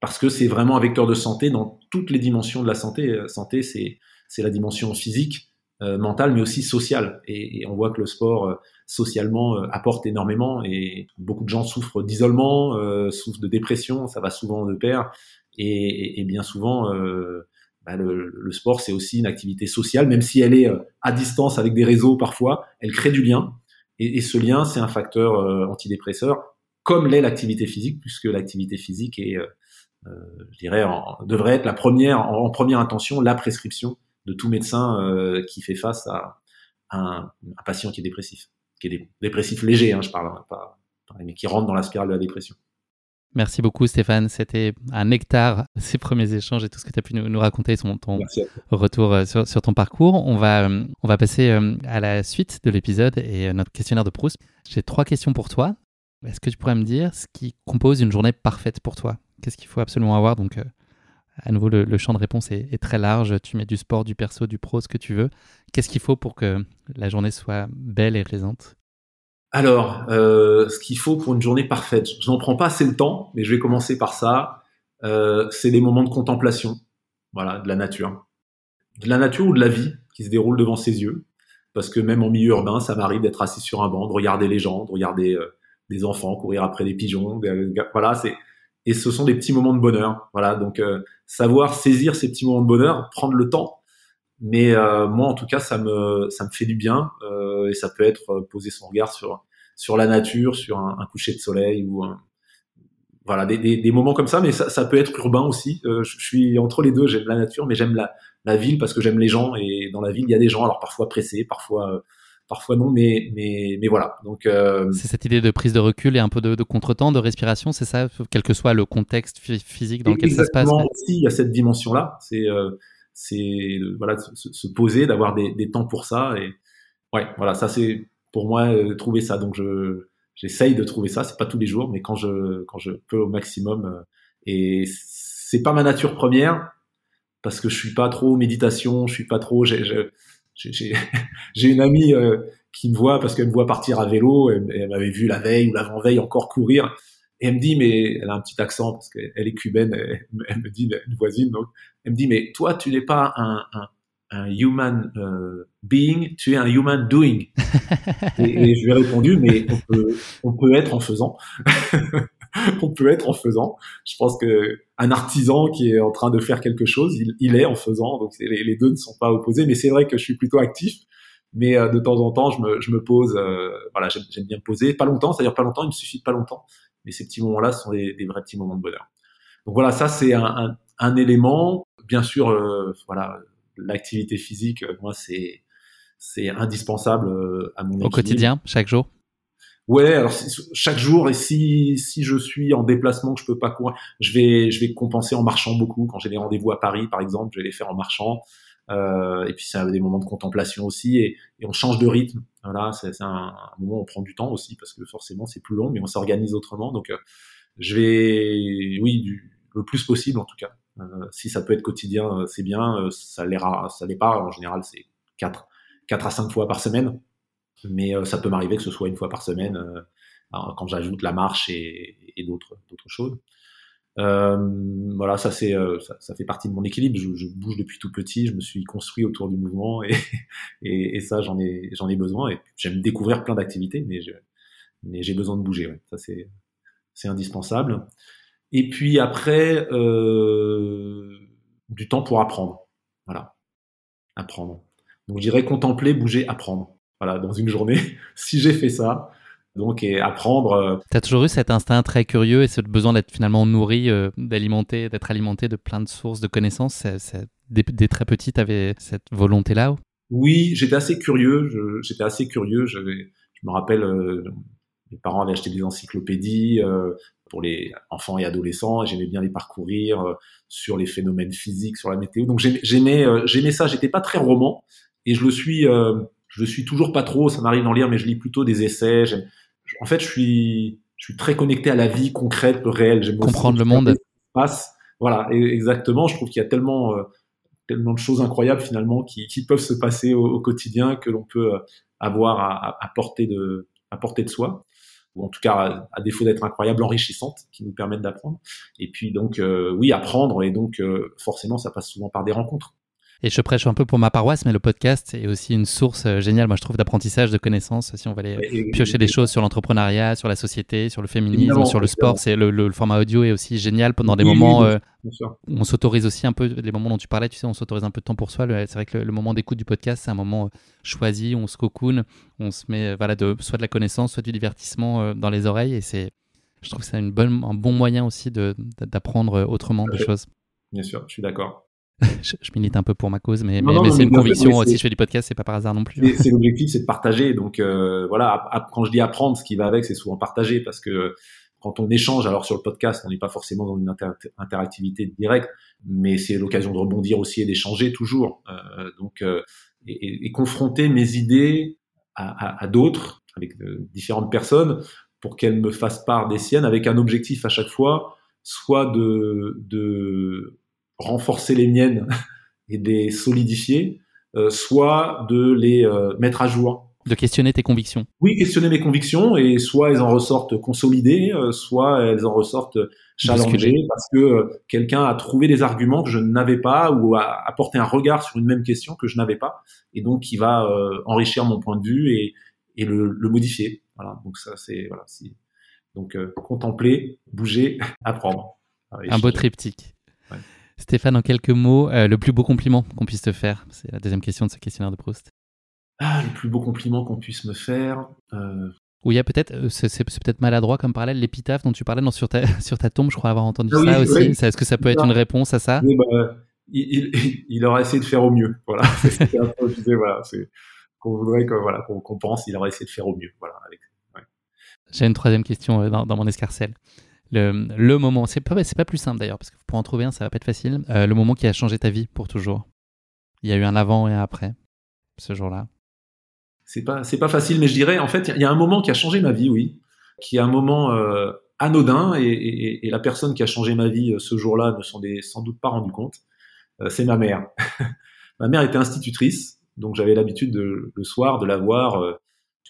parce que c'est vraiment un vecteur de santé dans toutes les dimensions de la santé. Euh, santé, c'est c'est la dimension physique, euh, mentale, mais aussi sociale. Et, on voit que le sport euh, socialement apporte énormément. Et beaucoup de gens souffrent d'isolement, souffrent de dépression, ça va souvent de pair. Et bien souvent, bah, le, sport, c'est aussi une activité sociale, même si elle est à distance avec des réseaux parfois, elle crée du lien. Et, ce lien, c'est un facteur antidépresseur, comme l'est l'activité physique, puisque l'activité physique est euh, je dirais, devrait être la première, en, première intention, la prescription de tout médecin euh, qui fait face à, un, patient qui est dépressif, qui est dépressif léger, hein, je parle, hein, pas, mais qui rentre dans la spirale de la dépression. Merci beaucoup Stéphane, c'était un nectar *laughs* ces premiers échanges et tout ce que tu as pu nous, raconter sur ton retour euh, sur, sur, ton parcours. On va, on va passer à la suite de l'épisode et notre questionnaire de Proust. J'ai trois questions pour toi. Est-ce que tu pourrais me dire ce qui compose une journée parfaite pour toi? Qu'est-ce qu'il faut absolument avoir? Donc, euh, à nouveau, le, champ de réponse est, très large. Tu mets du sport, du perso, du pro, ce que tu veux. Qu'est-ce qu'il faut pour que la journée soit belle et plaisante? Alors, euh, ce qu'il faut pour une journée parfaite, je n'en prends pas assez le temps, mais je vais commencer par ça. Euh, c'est des moments de contemplation, voilà, de la nature, de la nature ou de la vie qui se déroule devant ses yeux. Parce que même en milieu urbain, ça m'arrive d'être assis sur un banc, de regarder les gens, de regarder des enfants courir après des pigeons. voilà, c'est et ce sont des petits moments de bonheur. Voilà, donc euh, savoir saisir ces petits moments de bonheur, prendre le temps. Mais euh, moi, en tout cas, ça me ça me fait du bien euh, et ça peut être poser son regard sur sur la nature, sur un, un coucher de soleil ou un, voilà des, des, des, moments comme ça. Mais ça, ça peut être urbain aussi. je, je suis entre les deux. J'aime la nature, mais j'aime la la ville parce que j'aime les gens et dans la ville il y a des gens alors parfois pressés, parfois parfois non, mais, mais, mais voilà. Donc, euh, C'est cette idée de prise de recul et un peu de, de contretemps, de respiration, c'est ça, quel que soit le contexte physique dans lequel ça se passe. aussi, il y a cette dimension-là. C'est euh, c'est voilà, se, se poser, d'avoir des, des, temps pour ça. Et ouais, voilà, ça c'est pour moi euh, trouver ça. Donc je j'essaye de trouver ça. C'est pas tous les jours, mais quand je quand je peux au maximum. Euh, et c'est pas ma nature première parce que je suis pas trop méditation, je suis pas trop. J'ai, *laughs* une amie euh, qui me voit parce qu'elle me voit partir à vélo, et, elle m'avait vu la veille ou l'avant-veille encore courir, et elle me dit, mais elle a un petit accent parce qu'elle est cubaine, elle, me dit, une voisine, donc, elle me dit, mais toi, tu n'es pas un, un, un human euh, being, tu es un human doing. *laughs* et, je lui ai répondu, mais on peut, on peut être en faisant. *laughs* on peut être en faisant. Je pense que un artisan qui est en train de faire quelque chose, il, est en faisant. Donc les, deux ne sont pas opposés. Mais c'est vrai que je suis plutôt actif. Mais euh, de temps en temps, je me, je me pose. Euh, voilà, j'aime bien me poser. Pas longtemps, c'est-à-dire pas longtemps. Il me suffit de pas longtemps. Mais ces petits moments-là sont des, vrais petits moments de bonheur. Donc voilà, ça c'est un, un, élément. Bien sûr, euh, voilà, l'activité physique, moi c'est c'est indispensable à mon au quotidien, chaque jour? Ouais, alors chaque jour et si si je suis en déplacement que je peux pas courir, je vais je vais compenser en marchant beaucoup. Quand j'ai des rendez-vous à Paris, par exemple, je vais les faire en marchant. Euh, et puis c'est des moments de contemplation aussi et, et on change de rythme. Voilà, c'est un, un, moment où on prend du temps aussi parce que forcément c'est plus long, mais on s'organise autrement. Donc euh, je vais, oui, du, le plus possible en tout cas. Euh, si ça peut être quotidien, euh, c'est bien. Euh, ça l'est ça l'est pas. En général, c'est quatre quatre à cinq fois par semaine mais euh, ça peut m'arriver que ce soit une fois par semaine quand j'ajoute la marche et, d'autres d'autres choses. Euh, voilà, ça c'est euh, ça, ça, fait partie de mon équilibre. Je, je, bouge depuis tout petit, je me suis construit autour du mouvement et, *laughs* et, et ça j'en ai j'en ai besoin. Et j'aime découvrir plein d'activités, mais mais j'ai besoin de bouger. Ça c'est c'est indispensable. Et puis après euh, du temps pour apprendre. Voilà, apprendre. Donc je dirais contempler, bouger, apprendre. Voilà, dans une journée, *laughs* si j'ai fait ça, donc et apprendre. Euh, tu as toujours eu cet instinct très curieux et ce besoin d'être finalement nourri, euh, d'alimenter, d'être alimenté de plein de sources de connaissances. dès, très petit, tu avais cette volonté-là Oui, j'étais assez curieux. J'étais assez curieux. Je, je me rappelle, euh, mes parents avaient acheté des encyclopédies pour les enfants et adolescents. J'aimais bien les parcourir sur les phénomènes physiques, sur la météo. Donc j'aimais, j'aimais ça. J'étais pas très roman et je le suis. je le suis toujours pas trop. Ça m'arrive d'en lire, mais je lis plutôt des essais en fait, je suis, je suis très connecté à la vie concrète, réelle. J'aime comprendre le monde. Passe. Voilà, exactement. Je trouve qu'il y a tellement, euh, tellement de choses incroyables finalement qui, qui peuvent se passer au, quotidien que l'on peut euh, avoir à, à, portée de, à portée de soi ou en tout cas à, défaut d'être incroyable, enrichissantes, qui nous permettent d'apprendre. Et puis donc euh, oui, apprendre et donc forcément ça passe souvent par des rencontres. Et je prêche un peu pour ma paroisse, mais le podcast est aussi une source euh, géniale, moi je trouve, d'apprentissage, de connaissances. Si on va aller piocher des choses sur l'entrepreneuriat, sur la société, sur le féminisme, sur le sport, c'est le, format audio est aussi génial pendant des moments euh, où on s'autorise aussi un peu, les moments dont tu parlais, tu sais, on s'autorise un peu de temps pour soi. C'est vrai que le, moment d'écoute du podcast, c'est un moment euh, choisi, on se cocoon, on se met voilà, de, soit de la connaissance, soit du divertissement dans les oreilles. Et c'est, je trouve que c'est une bonne, un bon moyen aussi d'apprendre autrement des choses. Bien sûr, je suis d'accord. *laughs* je, milite un peu pour ma cause, mais, mais, c'est une conviction. Si je fais du podcast, c'est pas par hasard non plus. Hein. C'est l'objectif, c'est de partager. Donc euh, voilà, quand je dis apprendre, ce qui va avec, c'est souvent partager, parce que quand on échange, alors sur le podcast, on n'est pas forcément dans une interactivité directe, mais c'est l'occasion de rebondir aussi et d'échanger toujours. Euh, donc euh, et, et, confronter mes idées à, à, à d'autres, avec différentes personnes, pour qu'elles me fassent part des siennes, avec un objectif à chaque fois, soit de, de renforcer les miennes *laughs* et de les solidifier, euh, soit de les euh, mettre à jour. De questionner tes convictions. Oui, questionner mes convictions et soit elles en ressortent consolidées, euh, soit elles en ressortent challengées parce que quelqu'un a trouvé des arguments que je n'avais pas ou a apporté un regard sur une même question que je n'avais pas et donc qui va enrichir mon point de vue et, et le, le, modifier. Voilà, donc ça c'est voilà, donc contempler, bouger, *laughs* apprendre. Un beau triptyque. Stéphane, en quelques mots, euh, le plus beau compliment qu'on puisse te faire C'est la deuxième question de ce questionnaire de Proust. Ah, le plus beau compliment qu'on puisse me faire. Euh... Ou il y a peut-être, euh, c'est, peut-être maladroit comme parallèle, l'épitaphe dont tu parlais sur, ta, *laughs* sur ta tombe, je crois avoir entendu ah ça aussi. Est-ce que ça peut être une réponse à ça? Oui, bah, il, il, *laughs* aura essayé de faire au mieux. Voilà, *laughs* c'est un peu, voilà, c'est qu'on voudrait que, voilà, qu'on, pense, il aura essayé de faire au mieux. Voilà, J'ai une troisième question euh, dans, dans mon escarcelle le, moment, c'est pas, pas plus simple d'ailleurs, parce que pour en trouver un, ça va pas être facile. Euh, le moment qui a changé ta vie pour toujours. Il y a eu un avant et un après, ce jour-là. C'est pas, pas facile, mais je dirais, en fait, il y a un moment qui a changé ma vie, oui, qui est un moment euh, anodin, et, et, la personne qui a changé ma vie euh, ce jour-là ne s'en est sans doute pas rendu compte. c'est ma mère. *laughs* ma mère était institutrice, donc j'avais l'habitude de, le soir de la voir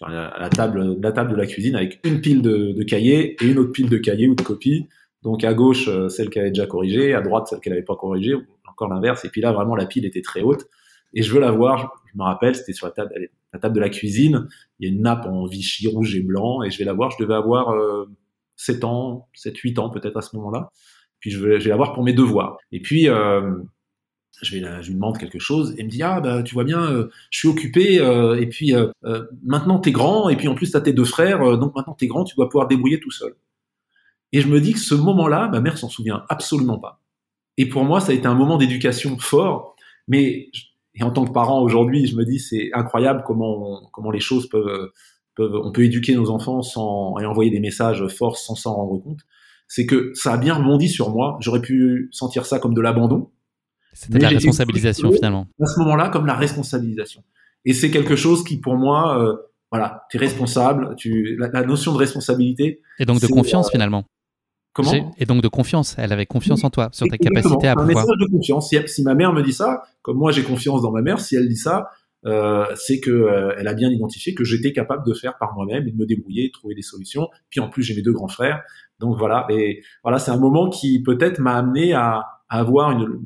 la table, la table de la cuisine avec une pile de, de, cahiers et une autre pile de cahiers ou de copies. Donc à gauche, euh, celle qu'elle avait déjà corrigée, à droite, celle qu'elle n'avait pas corrigée, encore l'inverse. Et puis là, vraiment, la pile était très haute. Et je veux la voir, je me rappelle, c'était sur la table, la table de la cuisine. Il y a une nappe en Vichy rouge et blanc. Et je vais la voir, je devais avoir euh, 7 ans, 7, 8 ans peut-être à ce moment-là. Puis je vais, je la voir pour mes devoirs. Et puis, euh, je, lui demande quelque chose et me dit ah bah tu vois bien euh, je suis occupé euh, et puis euh, euh maintenant t'es grand et puis en plus t'as tes deux frères donc maintenant t'es grand tu dois pouvoir débrouiller tout seul. Et je me dis que ce moment-là ma mère s'en souvient absolument pas. Et pour moi ça a été un moment d'éducation fort mais et en tant que parent aujourd'hui je me dis c'est incroyable comment comment les choses peuvent peuvent on peut éduquer nos enfants sans envoyer des messages forts sans s'en rendre compte. C'est que ça a bien rebondi sur moi j'aurais pu sentir ça comme de l'abandon c'était la responsabilisation finalement. À ce moment-là, comme la responsabilisation. Et c'est quelque chose qui, pour moi, euh, voilà, tu es responsable, tu, la, notion de responsabilité. Et donc de confiance euh, finalement. Comment Et donc de confiance. Elle avait confiance en toi, sur ta capacité à pouvoir. Un message de confiance. Si, si, ma mère me dit ça, comme moi j'ai confiance dans ma mère, si elle dit ça, euh, c'est que euh, elle a bien identifié que j'étais capable de faire par moi-même et de me débrouiller, de trouver des solutions. Puis en plus, j'ai mes deux grands frères, donc voilà. Et voilà, c'est un moment qui peut-être m'a amené à, avoir une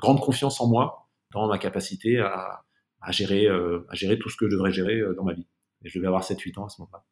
grande confiance en moi, dans ma capacité à, euh, gérer tout ce que je devrais gérer dans ma vie. Et je devais avoir 7-8 ans à ce moment-là.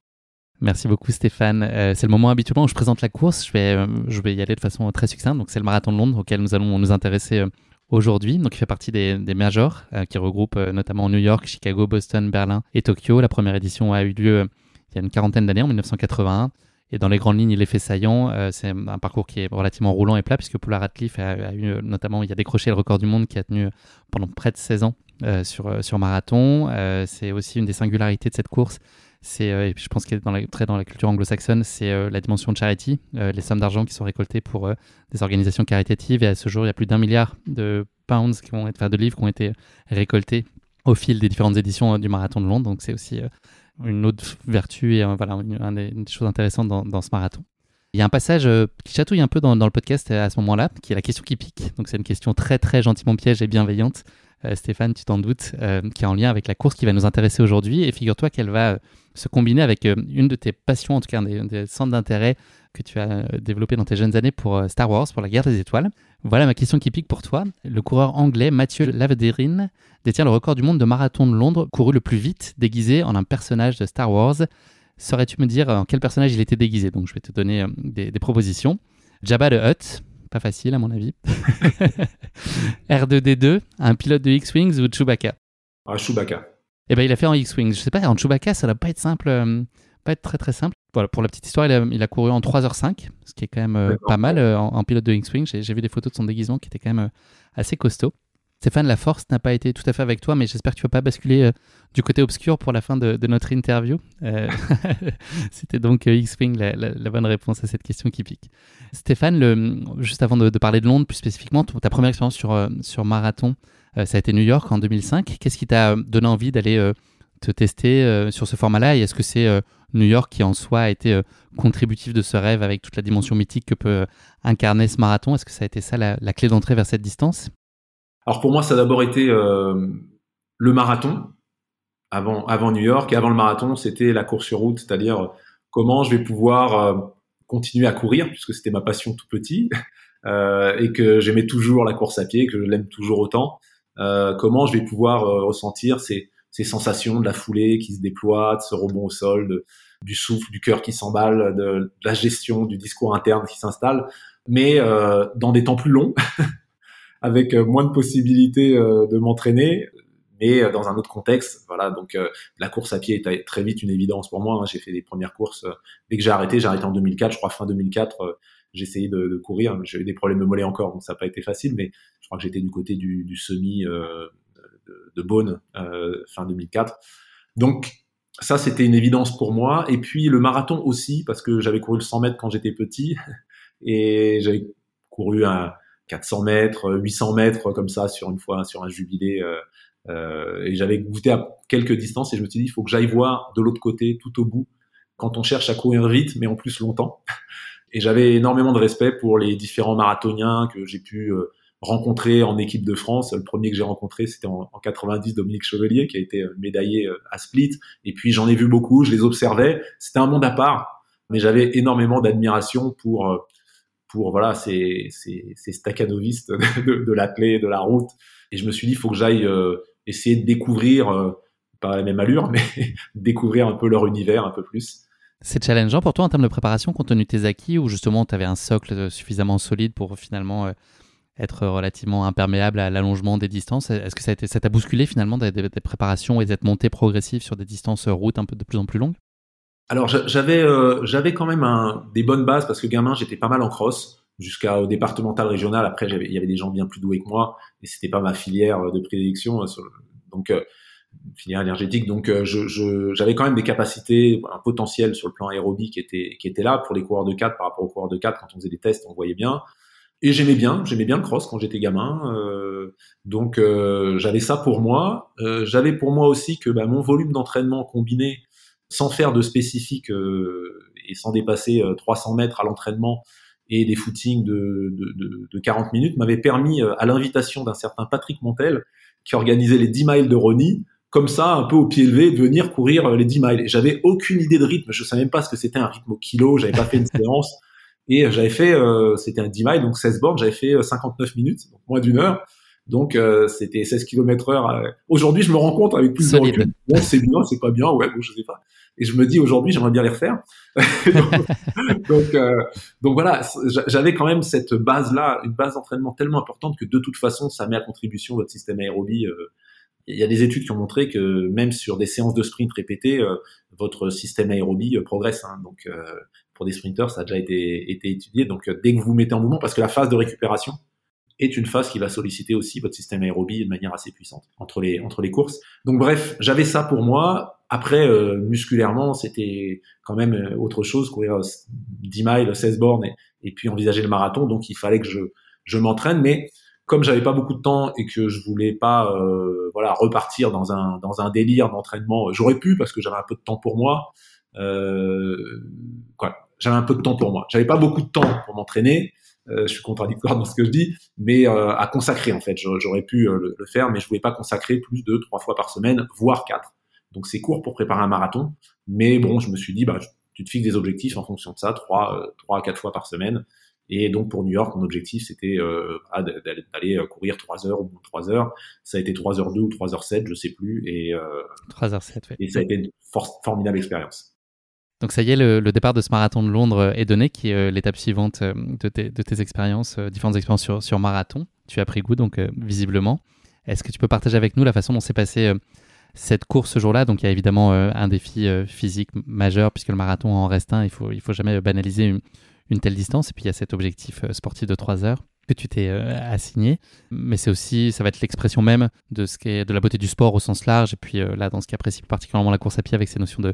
Merci beaucoup Stéphane. c'est le moment habituellement où je présente la course. Je vais, y aller de façon très succincte. Donc c'est le marathon de Londres auquel nous allons nous intéresser aujourd'hui. Donc, il fait partie des, majors euh, qui regroupent euh, notamment New York, Chicago, Boston, Berlin et Tokyo. La première édition a eu lieu euh, il y a une quarantaine d'années, en 1981. Et dans les grandes lignes, il est fait saillant. c'est un parcours qui est relativement roulant et plat, puisque Paula Radcliffe a, eu, notamment, il a décroché le record du monde qui a tenu pendant près de 16 ans sur, sur marathon. c'est aussi une des singularités de cette course, c'est, euh, je pense qu'il est très dans la culture anglo-saxonne, c'est euh, la dimension de charity, euh, les sommes d'argent qui sont récoltées pour des organisations caritatives. Et à ce jour, il y a plus d'un milliard de pounds qui vont être, de livres qui ont été récoltés au fil des différentes éditions du marathon de Londres. Donc c'est aussi une autre vertu et voilà, une, des choses intéressantes dans, ce marathon. Il y a un passage qui chatouille un peu dans, le podcast à ce moment-là, qui est la question qui pique. Donc c'est une question très très gentiment piège et bienveillante. Stéphane, tu t'en doutes, qui est en lien avec la course qui va nous intéresser aujourd'hui. Et figure-toi qu'elle va se combiner avec euh, une de tes passions, en tout cas un des, centres d'intérêt que tu as euh, développé dans tes jeunes années pour euh, Star Wars, pour la guerre des étoiles. Voilà ma question qui pique pour toi. Le coureur anglais Mathieu Lavederin détient le record du monde de marathon de Londres couru le plus vite déguisé en un personnage de Star Wars. Saurais-tu me dire en quel personnage il était déguisé? Donc je vais te donner des, propositions. Jabba the Hutt, pas facile à mon avis. *laughs* R2D2, un pilote de X-Wings ou Chewbacca? Ah, Chewbacca. Eh ben il a fait en X-Wing. Je sais pas, en Chewbacca, ça va pas être simple, euh, pas être très très simple. Voilà, pour la petite histoire, il a, il a couru en 3h05, ce qui est quand même euh, pas mal euh, en, pilote de X-Wing. J'ai vu des photos de son déguisement qui était quand même assez costaud. Stéphane, la force n'a pas été tout à fait avec toi, mais j'espère que tu vas pas basculer du côté obscur pour la fin de, notre interview. *laughs* C'était donc X-Wing la, la, bonne réponse à cette question qui pique. Stéphane, le, juste avant de, parler de Londres plus spécifiquement, ta première expérience sur, sur marathon, euh, ça a été New York en 2005. Qu'est-ce qui t'a donné envie d'aller euh, te tester euh, sur ce format-là? Et est-ce que c'est New York qui en soi a été contributif de ce rêve avec toute la dimension mythique que peut incarner ce marathon Est-ce que ça a été ça la, clé d'entrée vers cette distance? Alors pour moi, ça a d'abord été le marathon avant, New York. Et avant le marathon, c'était la course sur route, c'est-à-dire comment je vais pouvoir continuer à courir, puisque c'était ma passion tout petit, *laughs* et que j'aimais toujours la course à pied, que je l'aime toujours autant. Euh, comment je vais pouvoir euh, ressentir ces, ces, sensations de la foulée qui se déploie, de ce rebond au sol, du souffle, du cœur qui s'emballe, de, la gestion du discours interne qui s'installe, mais euh, dans des temps plus longs, *laughs* avec moins de possibilités de m'entraîner, mais dans un autre contexte. Voilà, donc la course à pied est très vite une évidence pour moi. Hein. J'ai fait les premières courses dès que j'ai arrêté. J'ai arrêté en 2004, je crois fin 2004 j'ai essayé de, de, courir. J'ai eu des problèmes de mollet encore, donc ça n'a pas été facile, mais je crois que j'étais du côté du, du semi euh, de, Beaune euh, fin 2004. Donc ça, c'était une évidence pour moi. Et puis le marathon aussi, parce que j'avais couru le 100 mètres quand j'étais petit, *laughs* et j'avais couru un 400 mètres, 800 mètres comme ça sur une fois sur un jubilé. Euh, euh, et j'avais goûté à quelques distances et je me suis dit, il faut que j'aille voir de l'autre côté, tout au bout, quand on cherche à courir vite, mais en plus longtemps. *laughs* Et j'avais énormément de respect pour les différents marathoniens que j'ai pu rencontrer en équipe de France. Le premier que j'ai rencontré, c'était en, 90, Dominique Chevelier, qui a été euh, médaillé euh, à Split. Et puis j'en ai vu beaucoup, je les observais. C'était un monde à part, mais j'avais énormément d'admiration pour pour voilà ces ces, ces de, de l'athlète, de la route. Et je me suis dit, il faut que j'aille essayer de découvrir, pas la même allure, *laughs* mais découvrir un peu leur univers un peu plus. C'est challengeant pour toi en termes de préparation compte tenu de tes acquis ou justement tu avais un socle suffisamment solide pour finalement euh, être relativement imperméable à l'allongement des distances Est-ce que ça t'a bousculé finalement des, préparations et d'être monté progressif sur des distances euh, routes un peu de plus en plus longues? Alors j'avais euh, j'avais quand même des bonnes bases parce que gamin j'étais pas mal en cross jusqu'au départemental régional. Après il y avait des gens bien plus doués que moi et c'était pas ma filière de prédilection. donc filière énergétique. Donc, euh, j'avais quand même des capacités, un potentiel sur le plan aérobie qui était, qui était là pour les coureurs de 4 par rapport aux coureurs de 4. Quand on faisait des tests, on voyait bien. Et j'aimais bien, j'aimais bien le cross quand j'étais gamin. Euh, donc, euh, j'avais ça pour moi. j'avais pour moi aussi que bah, mon volume d'entraînement combiné, sans faire de spécifique et sans dépasser 300 mètres à l'entraînement et des footings de, de, de, de 40 minutes, m'avait permis, à l'invitation d'un certain Patrick Montel, qui organisait les 10 miles de Ronnie, comme ça, un peu au pied levé, de venir courir les 10 miles. J'avais aucune idée de rythme, je savais même pas ce que c'était un rythme au kilo, j'avais pas fait une *laughs* séance. Et j'avais fait, c'était un 10 miles, donc 16 bornes, j'avais fait 59 minutes, donc moins d'une heure. Donc euh, c'était 16 km heure. Euh. Aujourd'hui, je me rends compte avec plus de recul. Bon, c'est bien, c'est pas bien, ouais, bon, je sais pas. Et je me dis aujourd'hui, j'aimerais bien les refaire. *laughs* donc, euh, donc voilà, j'avais quand même cette base-là, une base d'entraînement tellement importante que de toute façon, ça met à contribution votre système aérobie. Il y a des études qui ont montré que même sur des séances de sprint répétées, votre système aérobie progresse. Hein. Donc pour des sprinters, ça a déjà été, été étudié. Donc dès que vous vous mettez en mouvement, parce que la phase de récupération, est une phase qui va solliciter aussi votre système aérobie de manière assez puissante entre les entre les courses. Donc bref, j'avais ça pour moi. Après, euh, musculairement, c'était quand même euh, autre chose, courir 10 miles, 16 bornes et, et, puis envisager le marathon. Donc il fallait que je je m'entraîne, mais comme j'avais pas beaucoup de temps et que je voulais pas euh, voilà repartir dans un dans un délire d'entraînement, j'aurais pu parce que j'avais un peu de temps pour moi. Euh, quoi, j'avais un peu de temps pour moi. J'avais pas beaucoup de temps pour m'entraîner. Euh, je suis contradictoire dans ce que je dis, mais euh, à consacrer en fait. J'aurais pu euh, le, faire, mais je voulais pas consacrer plus de trois fois par semaine, voire quatre. Donc c'est court pour préparer un marathon, mais bon, je me suis dit, bah, tu te fixes des objectifs en fonction de ça, trois, trois à quatre fois par semaine. Et donc pour New York, mon objectif c'était euh, d'aller courir 3 heures ou moins 3 heures. Ça a été 3 heures 2 ou 3 heures 7, je sais plus. Et, euh, 3 heures 7, oui. Et ça a été une formidable expérience. Donc ça y est, le, départ de ce marathon de Londres est donné, qui est euh, l'étape suivante euh, de tes, expériences, euh, différentes expériences sur, marathon. Tu as pris goût, donc visiblement. Est-ce que tu peux partager avec nous la façon dont s'est passée cette course ce jour-là? Donc il y a évidemment un défi physique majeur, puisque le marathon en reste un, il faut, il faut jamais banaliser une, telle distance. Et puis il y a cet objectif sportif de 3 heures que tu t'es assigné. Mais c'est aussi, ça va être l'expression même de ce qui est de la beauté du sport au sens large. Et puis là, dans ce qui apprécie particulièrement la course à pied avec ces notions de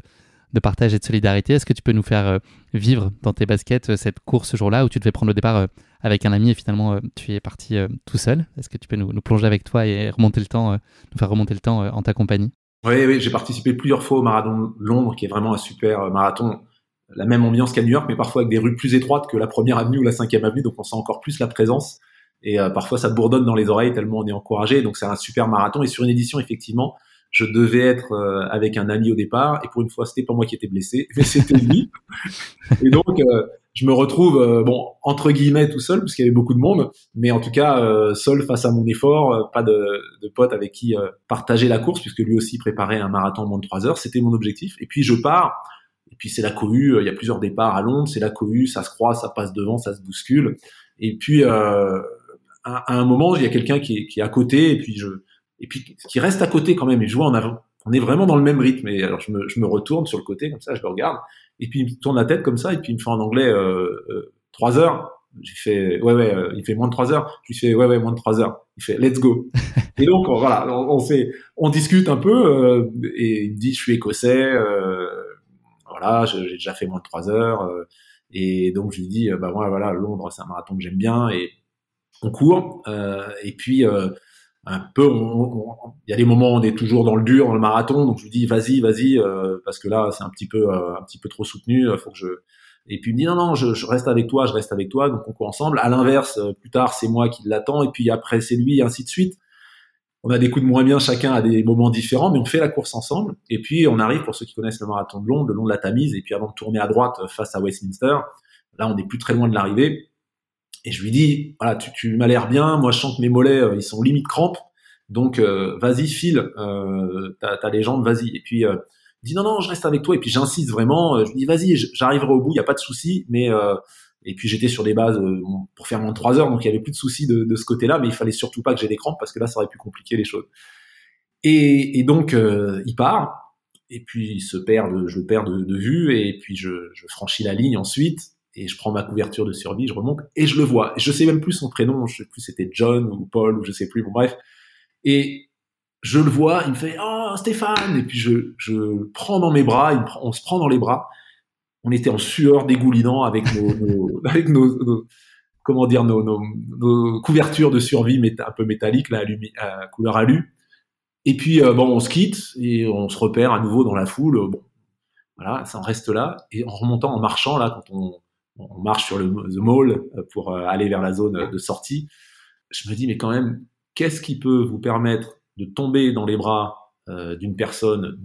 de partage et de solidarité. Est-ce que tu peux nous faire euh, vivre dans tes baskets euh, cette course ce jour-là où tu devais prendre le départ euh, avec un ami et finalement tu es parti tout seul? Est-ce que tu peux nous, plonger avec toi et remonter le temps, nous faire remonter le temps en ta compagnie? Oui, oui j'ai participé plusieurs fois au marathon Londres, qui est vraiment un super marathon. La même ambiance qu'à New York, mais parfois avec des rues plus étroites que la première avenue ou la cinquième avenue, donc on sent encore plus la présence. Et parfois ça bourdonne dans les oreilles tellement on est encouragé. Donc c'est un super marathon. Et sur une édition, effectivement, je devais être euh, avec un ami au départ et pour une fois c'était pas moi qui étais blessé *laughs* mais c'était lui. Et donc euh, je me retrouve euh, bon entre guillemets tout seul parce qu'il y avait beaucoup de monde mais en tout cas seul face à mon effort pas de, de pote avec qui partager la course puisque lui aussi préparait un marathon en moins de trois heures c'était mon objectif. Et puis je pars. Et puis c'est la cohue il y a plusieurs départs à Londres c'est la cohue ça se croise ça passe devant ça se bouscule. Et puis à, à, un moment il y a quelqu'un qui, qui est à côté et puis je et puis qui reste à côté quand même et je vois en avant. On est vraiment dans le même rythme. Et alors je me, je me retourne sur le côté comme ça, je le regarde, et puis il me tourne la tête comme ça, et puis il me fait en anglais euh, euh, trois heures. J'ai fait ouais ouais, euh, il fait moins de trois heures. Je lui fais ouais ouais moins de trois heures. Il fait let's go. *laughs* et donc voilà, on, on, fait, on discute un peu euh, et il me dit je suis écossais, euh, voilà, j'ai déjà fait moins de trois heures. et donc je lui dis bah ouais, voilà Londres c'est un marathon que j'aime bien et on court. et puis un peu, il y a des moments où on est toujours dans le dur, dans le marathon, donc je lui dis vas-y, vas-y, euh, parce que là c'est un petit peu, euh, un petit peu trop soutenu, faut que je. Et puis il me dit non non, je, je, reste avec toi, je reste avec toi, donc on court ensemble. À l'inverse, euh, plus tard c'est moi qui l'attends, et puis après c'est lui, et ainsi de suite. On a des coups de moins bien chacun à des moments différents, mais on fait la course ensemble. Et puis on arrive, pour ceux qui connaissent le marathon de Londres, le long de la Tamise, et puis avant de tourner à droite face à Westminster, là on n'est plus très loin de l'arrivée. Et je lui dis, voilà, tu, tu m'as l'air bien, moi je sens que mes mollets, euh, ils sont limite crampes, donc euh, vas-y, file, euh, ta, les jambes, vas-y. Et puis, euh, il dit non, non, je reste avec toi. Et puis j'insiste vraiment, euh, je lui dis vas-y, j'arriverai au bout, il y a pas de souci. Mais et puis j'étais sur des bases pour faire moins de 3 heures, donc il y avait plus de soucis de, de ce côté-là, mais il fallait surtout pas que j'ai des crampes parce que là, ça aurait pu compliquer les choses. Et, et donc il part, et puis il se perd, je le perds de, de vue, et puis je, je franchis la ligne ensuite et je prends ma couverture de survie, je remonte et je le vois. Je sais même plus son prénom, je sais plus c'était John ou Paul ou je sais plus. Bon bref. Et je le vois, il me fait "Oh Stéphane" et puis je je prends dans mes bras, on se prend dans les bras. On était en sueur dégoulinant avec nos, *laughs* avec nos, comment dire nos, nos, couvertures de survie un peu métalliques là, à couleur alu. Et puis euh, bon, on se quitte et on se repère à nouveau dans la foule. Bon, voilà, ça en reste là. Et en remontant, en marchant là, quand on on marche sur le the mall euh, pour euh, aller vers la zone de sortie. Je me dis mais quand même, qu'est-ce qui peut vous permettre de tomber dans les bras d'une personne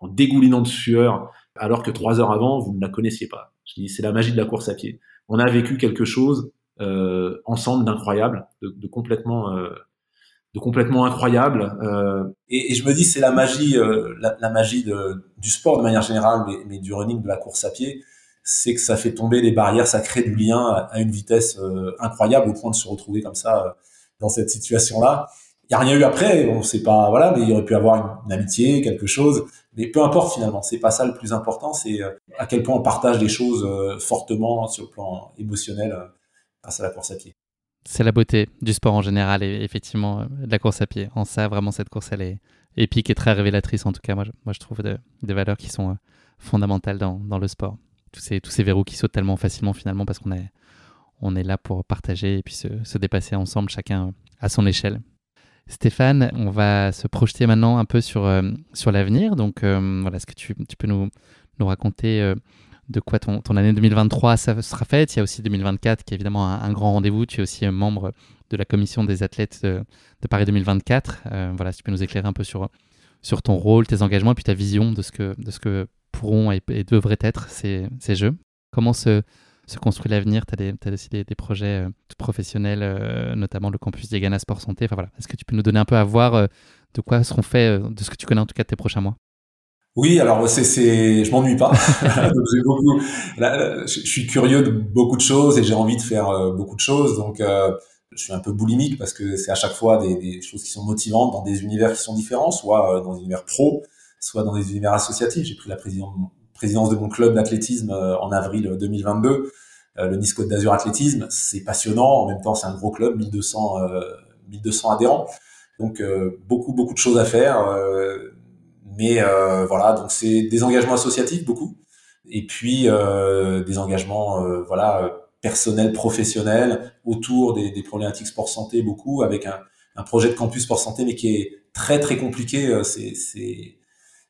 en dégoulinant de sueur, alors que trois heures avant, vous ne la connaissiez pas? Je dis, c'est la magie de la course à pied. On a vécu quelque chose euh, ensemble d'incroyable, de, complètement, euh, de complètement incroyable. Euh, et, je me dis, c'est la magie, euh, la, la, magie de, du sport de manière générale, mais, mais, du running, de la course à pied, c'est que ça fait tomber les barrières, ça crée du lien à, une vitesse euh, incroyable au point de se retrouver comme ça dans cette situation-là. Il n'y a rien eu après, on sait pas, voilà, mais il aurait pu avoir une, amitié, quelque chose. Mais peu importe finalement, c'est pas ça le plus important, c'est à quel point on partage des choses fortement sur le plan émotionnel grâce à la course à pied. C'est la beauté du sport en général et effectivement euh, de la course à pied. En ça, vraiment, cette course, elle est épique et très révélatrice. En tout cas, moi, je, moi, je trouve des valeurs qui sont euh, fondamentales dans, le sport. Tous ces, verrous qui sautent tellement facilement finalement parce qu'on est, là pour partager et puis se, se dépasser ensemble, chacun à son échelle. Stéphane, on va se projeter maintenant un peu sur, euh, sur l'avenir. Donc, euh, voilà, est-ce que tu, peux nous, raconter euh, de quoi ton, ton, année 2023 ça sera faite? Il y a aussi 2024 qui est évidemment un, grand rendez-vous. Tu es aussi membre de la commission des athlètes de, de Paris 2024. voilà, si tu peux nous écairer un peu sur, sur ton rôle, tes engagements et puis ta vision de ce que, de ce que pourront et, et devraient être ces, ces jeux. Comment se se construit l'avenir? Tu as, aussi des, des projets euh, professionnels, euh, notamment le campus Diagana Sport Santé. Enfin, voilà. Est-ce que tu peux nous donner un peu à voir euh, de quoi seront faits, de ce que tu connais en tout cas de tes prochains mois? Oui, alors c'est, c'est, je m'ennuie pas. *laughs* *laughs* beaucoup, là, je suis curieux de beaucoup de choses et j'ai envie de faire beaucoup de choses. Donc, je suis un peu boulimique parce que c'est à chaque fois des, des, choses qui sont motivantes dans des univers qui sont différents, soit dans des univers pro, soit dans des univers associatifs. J'ai pris la présidence, de mon club d'athlétisme en avril 2022. Euh, le Nice d'Azur Athlétisme, c'est passionnant. En même temps, c'est un gros club, 1200, 1200 euh, adhérents. Donc euh, beaucoup beaucoup de choses à faire. mais voilà, donc c'est des engagements associatifs beaucoup. Et puis des engagements voilà personnels, professionnels autour des, des, problématiques sport santé beaucoup avec un, un, projet de campus sport santé mais qui est très très compliqué. C'est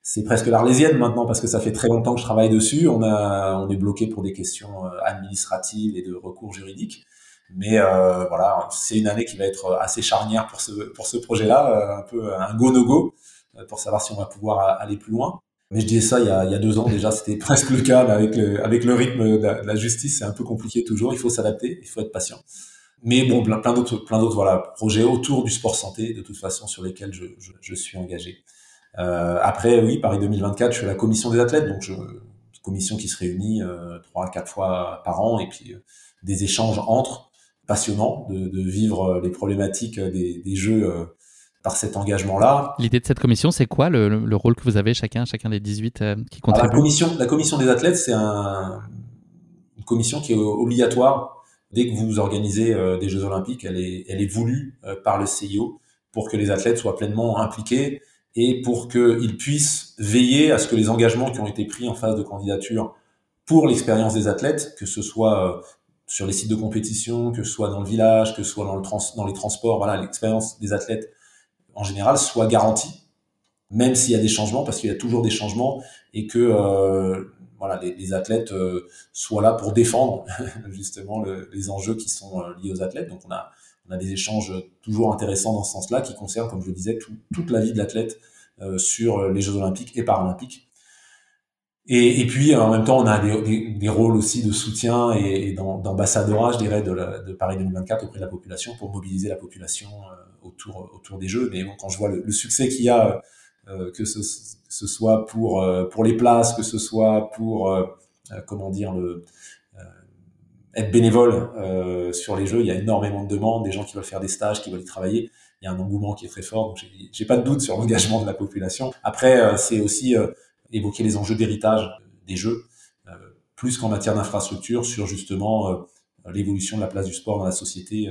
c'est presque l'arlésienne maintenant parce que ça fait très longtemps que je travaille dessus. On a, on est bloqué pour des questions euh, administratives et de recours juridiques. Mais euh, voilà, c'est une année qui va être assez charnière pour ce pour ce projet-là, euh, un peu un go no go pour savoir si on va pouvoir aller plus loin. Mais je disais ça il y a, il y a deux ans déjà, c'était *laughs* presque le cas, mais avec le avec le rythme de la, justice, c'est un peu compliqué toujours. Il faut s'adapter, il faut être patient. Mais bon, plein, d'autres plein d'autres voilà projets autour du sport santé de toute façon sur lesquels je, je suis engagé. Euh, après, oui, Paris 2024, je suis à la commission des athlètes, donc je, commission qui se réunit euh, trois, quatre fois par an, et puis euh, des échanges entre passionnants de, de vivre les problématiques des, des jeux par cet engagement-là. L'idée de cette commission, c'est quoi le, le, rôle que vous avez chacun, chacun des 18 euh, qui contribuent la, commission, la commission des athlètes, c'est un, une commission qui est obligatoire dès que vous organisez euh, des Jeux olympiques. Elle est, elle est voulue euh, par le CIO pour que les athlètes soient pleinement impliqués et pour qu'ils puissent veiller à ce que les engagements qui ont été pris en phase de candidature pour l'expérience des athlètes, que ce soit euh, sur les sites de compétition, que ce soit dans le village, que ce soit dans, le trans dans les transports, voilà, l'expérience des athlètes en général soit garantie, même s'il y a des changements, parce qu'il y a toujours des changements, et que euh, voilà, les, athlètes euh, soient là pour défendre *laughs* justement le, les enjeux qui sont euh, liés aux athlètes. Donc on a on a des échanges toujours intéressants dans ce sens-là qui concernent, comme je le disais, tout, toute la vie de l'athlète euh, sur les Jeux olympiques et paralympiques. Et, puis en même temps, on a des, rôles aussi de soutien et, et d'ambassadeur, je dirais, de, Paris 2024 auprès de la population pour mobiliser la population euh, autour, autour des Jeux. Mais quand je vois le, succès qu'il y a, euh, que, ce, soit pour, euh, pour les places, que ce soit pour, euh, comment dire, le, être bénévole euh, sur les jeux. Il y a énormément de demandes, des gens qui veulent faire des stages, qui veulent y travailler. Il y a un engouement qui est très fort, donc j'ai pas de doute sur l'engagement de la population. Après, euh, c'est aussi euh, évoquer les enjeux d'héritage des jeux, plus qu'en matière d'infrastructure, sur justement l'évolution de la place du sport dans la société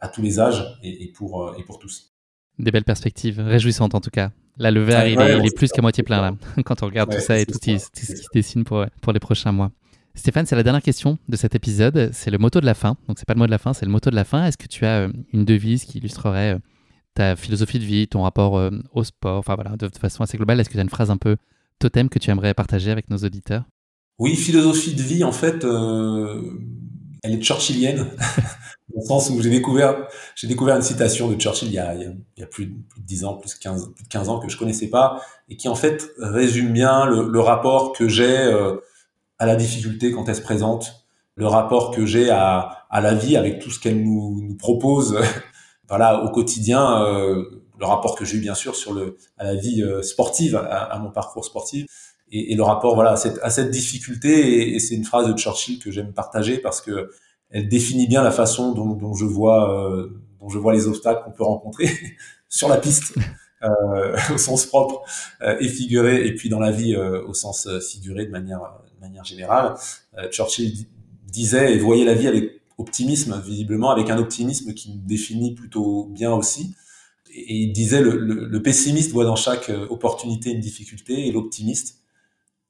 à tous les âges et, et pour, et pour tous. Des belles perspectives, réjouissantes en tout cas. Là, le verre, ouais, il, ouais, est, il est plus qu'à moitié plein là, *laughs* quand on regarde ouais, tout ça et tout, tout, ce qui se dessine pour, pour les prochains mois. Stéphane, c'est la dernière question de cet épisode. C'est le motto de la fin. Donc, c'est pas le mot de la fin, c'est le motto de la fin. Est-ce que tu as euh, une devise qui illustrerait euh, ta philosophie de vie, ton rapport euh, au sport? Enfin, voilà, de façon assez globale, est-ce que tu as une phrase un peu totem que tu aimerais partager avec nos auditeurs? Oui, philosophie de vie, en fait, euh, elle est churchillienne, *laughs* dans le sens où j'ai découvert, j'ai découvert une citation de Churchill il y a, il y a, plus, de, plus, de 10 ans, plus de 15, plus de 15 ans que je connaissais pas, et qui en fait résume bien le, le rapport que j'ai euh, à la difficulté quand elle se présente, le rapport que j'ai à, à la vie avec tout ce qu'elle nous, nous propose, *laughs* voilà, au quotidien, euh, le rapport que j'ai eu bien sûr sur le, à la vie euh, sportive, à, à, mon parcours sportif, et, et, le rapport voilà à cette, à cette difficulté. Et, et c'est une phrase de Churchill que j'aime partager parce que elle définit bien la façon dont, dont je vois euh, dont je vois les obstacles qu'on peut rencontrer *laughs* sur la piste. Euh, *laughs* au sens propre euh, et figuré, et puis dans la vie euh, au sens figuré de manière, manière générale. Churchill disait et voyait la vie avec optimisme, visiblement, avec un optimisme qui me définit plutôt bien aussi. Et, il disait le, le, le, pessimiste voit dans chaque opportunité une difficulté et l'optimiste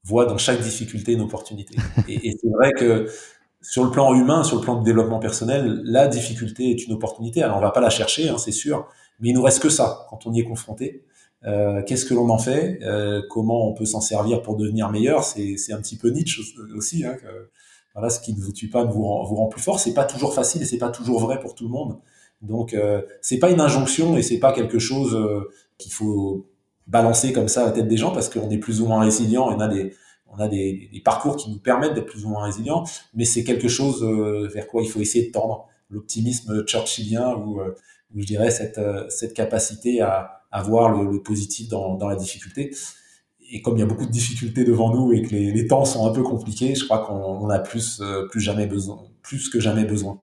voit dans chaque difficulté une opportunité. *laughs* Et, et c'est vrai que sur le plan humain, sur le plan de développement personnel, la difficulté est une opportunité. Alors on va pas la chercher, hein, c'est sûr, mais il nous reste que ça quand on y est confronté. Euh, Qu'est-ce que l'on en fait? Euh, Comment on peut s'en servir pour devenir meilleur? C'est un petit peu Nietzsche aussi. Hein, que, voilà, ce qui ne vous tue pas ne vous rend, plus fort. C'est pas toujours facile et c'est pas toujours vrai pour tout le monde. Donc euh, c'est pas une injonction et c'est pas quelque chose euh, qu'il faut balancer comme ça à la tête des gens parce qu'on est plus ou moins résilient. On a des on a des, des parcours qui nous permettent d'être plus ou moins résilients, mais c'est quelque chose euh, vers quoi il faut essayer de tendre. L'optimisme churchillien ou euh, je dirais cette, cette capacité à, à voir le, le positif dans, dans, la difficulté. Et comme il y a beaucoup de difficultés devant nous et que les, les temps sont un peu compliqués, je crois qu'on a plus, euh, plus, jamais besoin, plus que jamais besoin.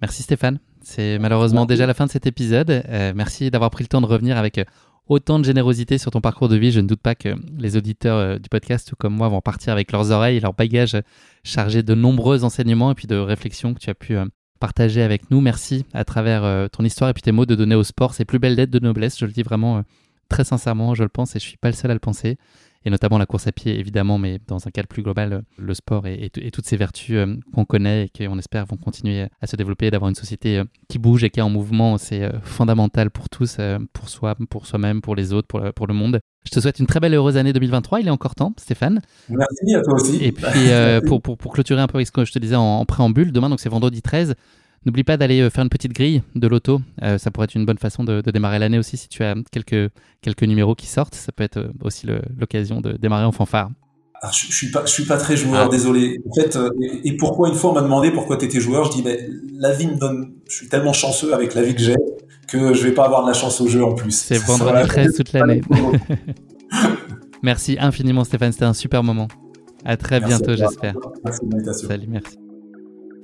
Merci Stéphane. C'est malheureusement déjà la fin de cet épisode. Euh, merci d'avoir pris le temps de revenir avec euh, autant de générosité sur ton parcours de vie. Je ne doute pas que les auditeurs du podcast, tout comme moi, vont partir avec leurs oreilles et leurs bagages chargés de nombreux enseignements et puis de réflexions que tu as pu partager avec nous. Merci à travers euh, ton histoire et puis tes mots de donner au sport ses plus belles dettes de noblesse. Je le dis vraiment euh, très sincèrement, je le pense et je suis pas le seul à le penser. Et notamment la course à pied, évidemment, mais dans un cadre plus global, euh, le sport et, et, et toutes ces vertus qu'on connaît et qu'on espère vont continuer à se développer, d'avoir une société qui bouge et qui est en mouvement, c'est fondamental pour tous, pour soi, pour soi-même, pour les autres, pour le, pour le monde. Je te souhaite une très belle et heureuse année 2023. Il est encore temps, Stéphane. Merci à toi aussi. Et puis, euh, pour, pour, pour, clôturer un peu avec ce que je te disais en, en préambule, demain, donc c'est vendredi 13, N'oublie pas d'aller faire une petite grille de l'auto. Euh, ça pourrait être une bonne façon de, de démarrer l'année aussi si tu as quelques, quelques numéros qui sortent. Ça peut être aussi l'occasion de démarrer en fanfare. Alors, je, je suis pas, je suis pas très joueur, ah. désolé. En fait, euh, et, et, pourquoi une fois on m'a demandé pourquoi tu étais joueur, je dis ben, la vie me donne, je suis tellement chanceux avec la vie que j'ai que je vais pas avoir de la chance au jeu en plus. C'est vendredi 13 toute l'année. *laughs* merci infiniment Stéphane, c'était un super moment. À très merci bientôt, j'espère. Merci Salut, merci.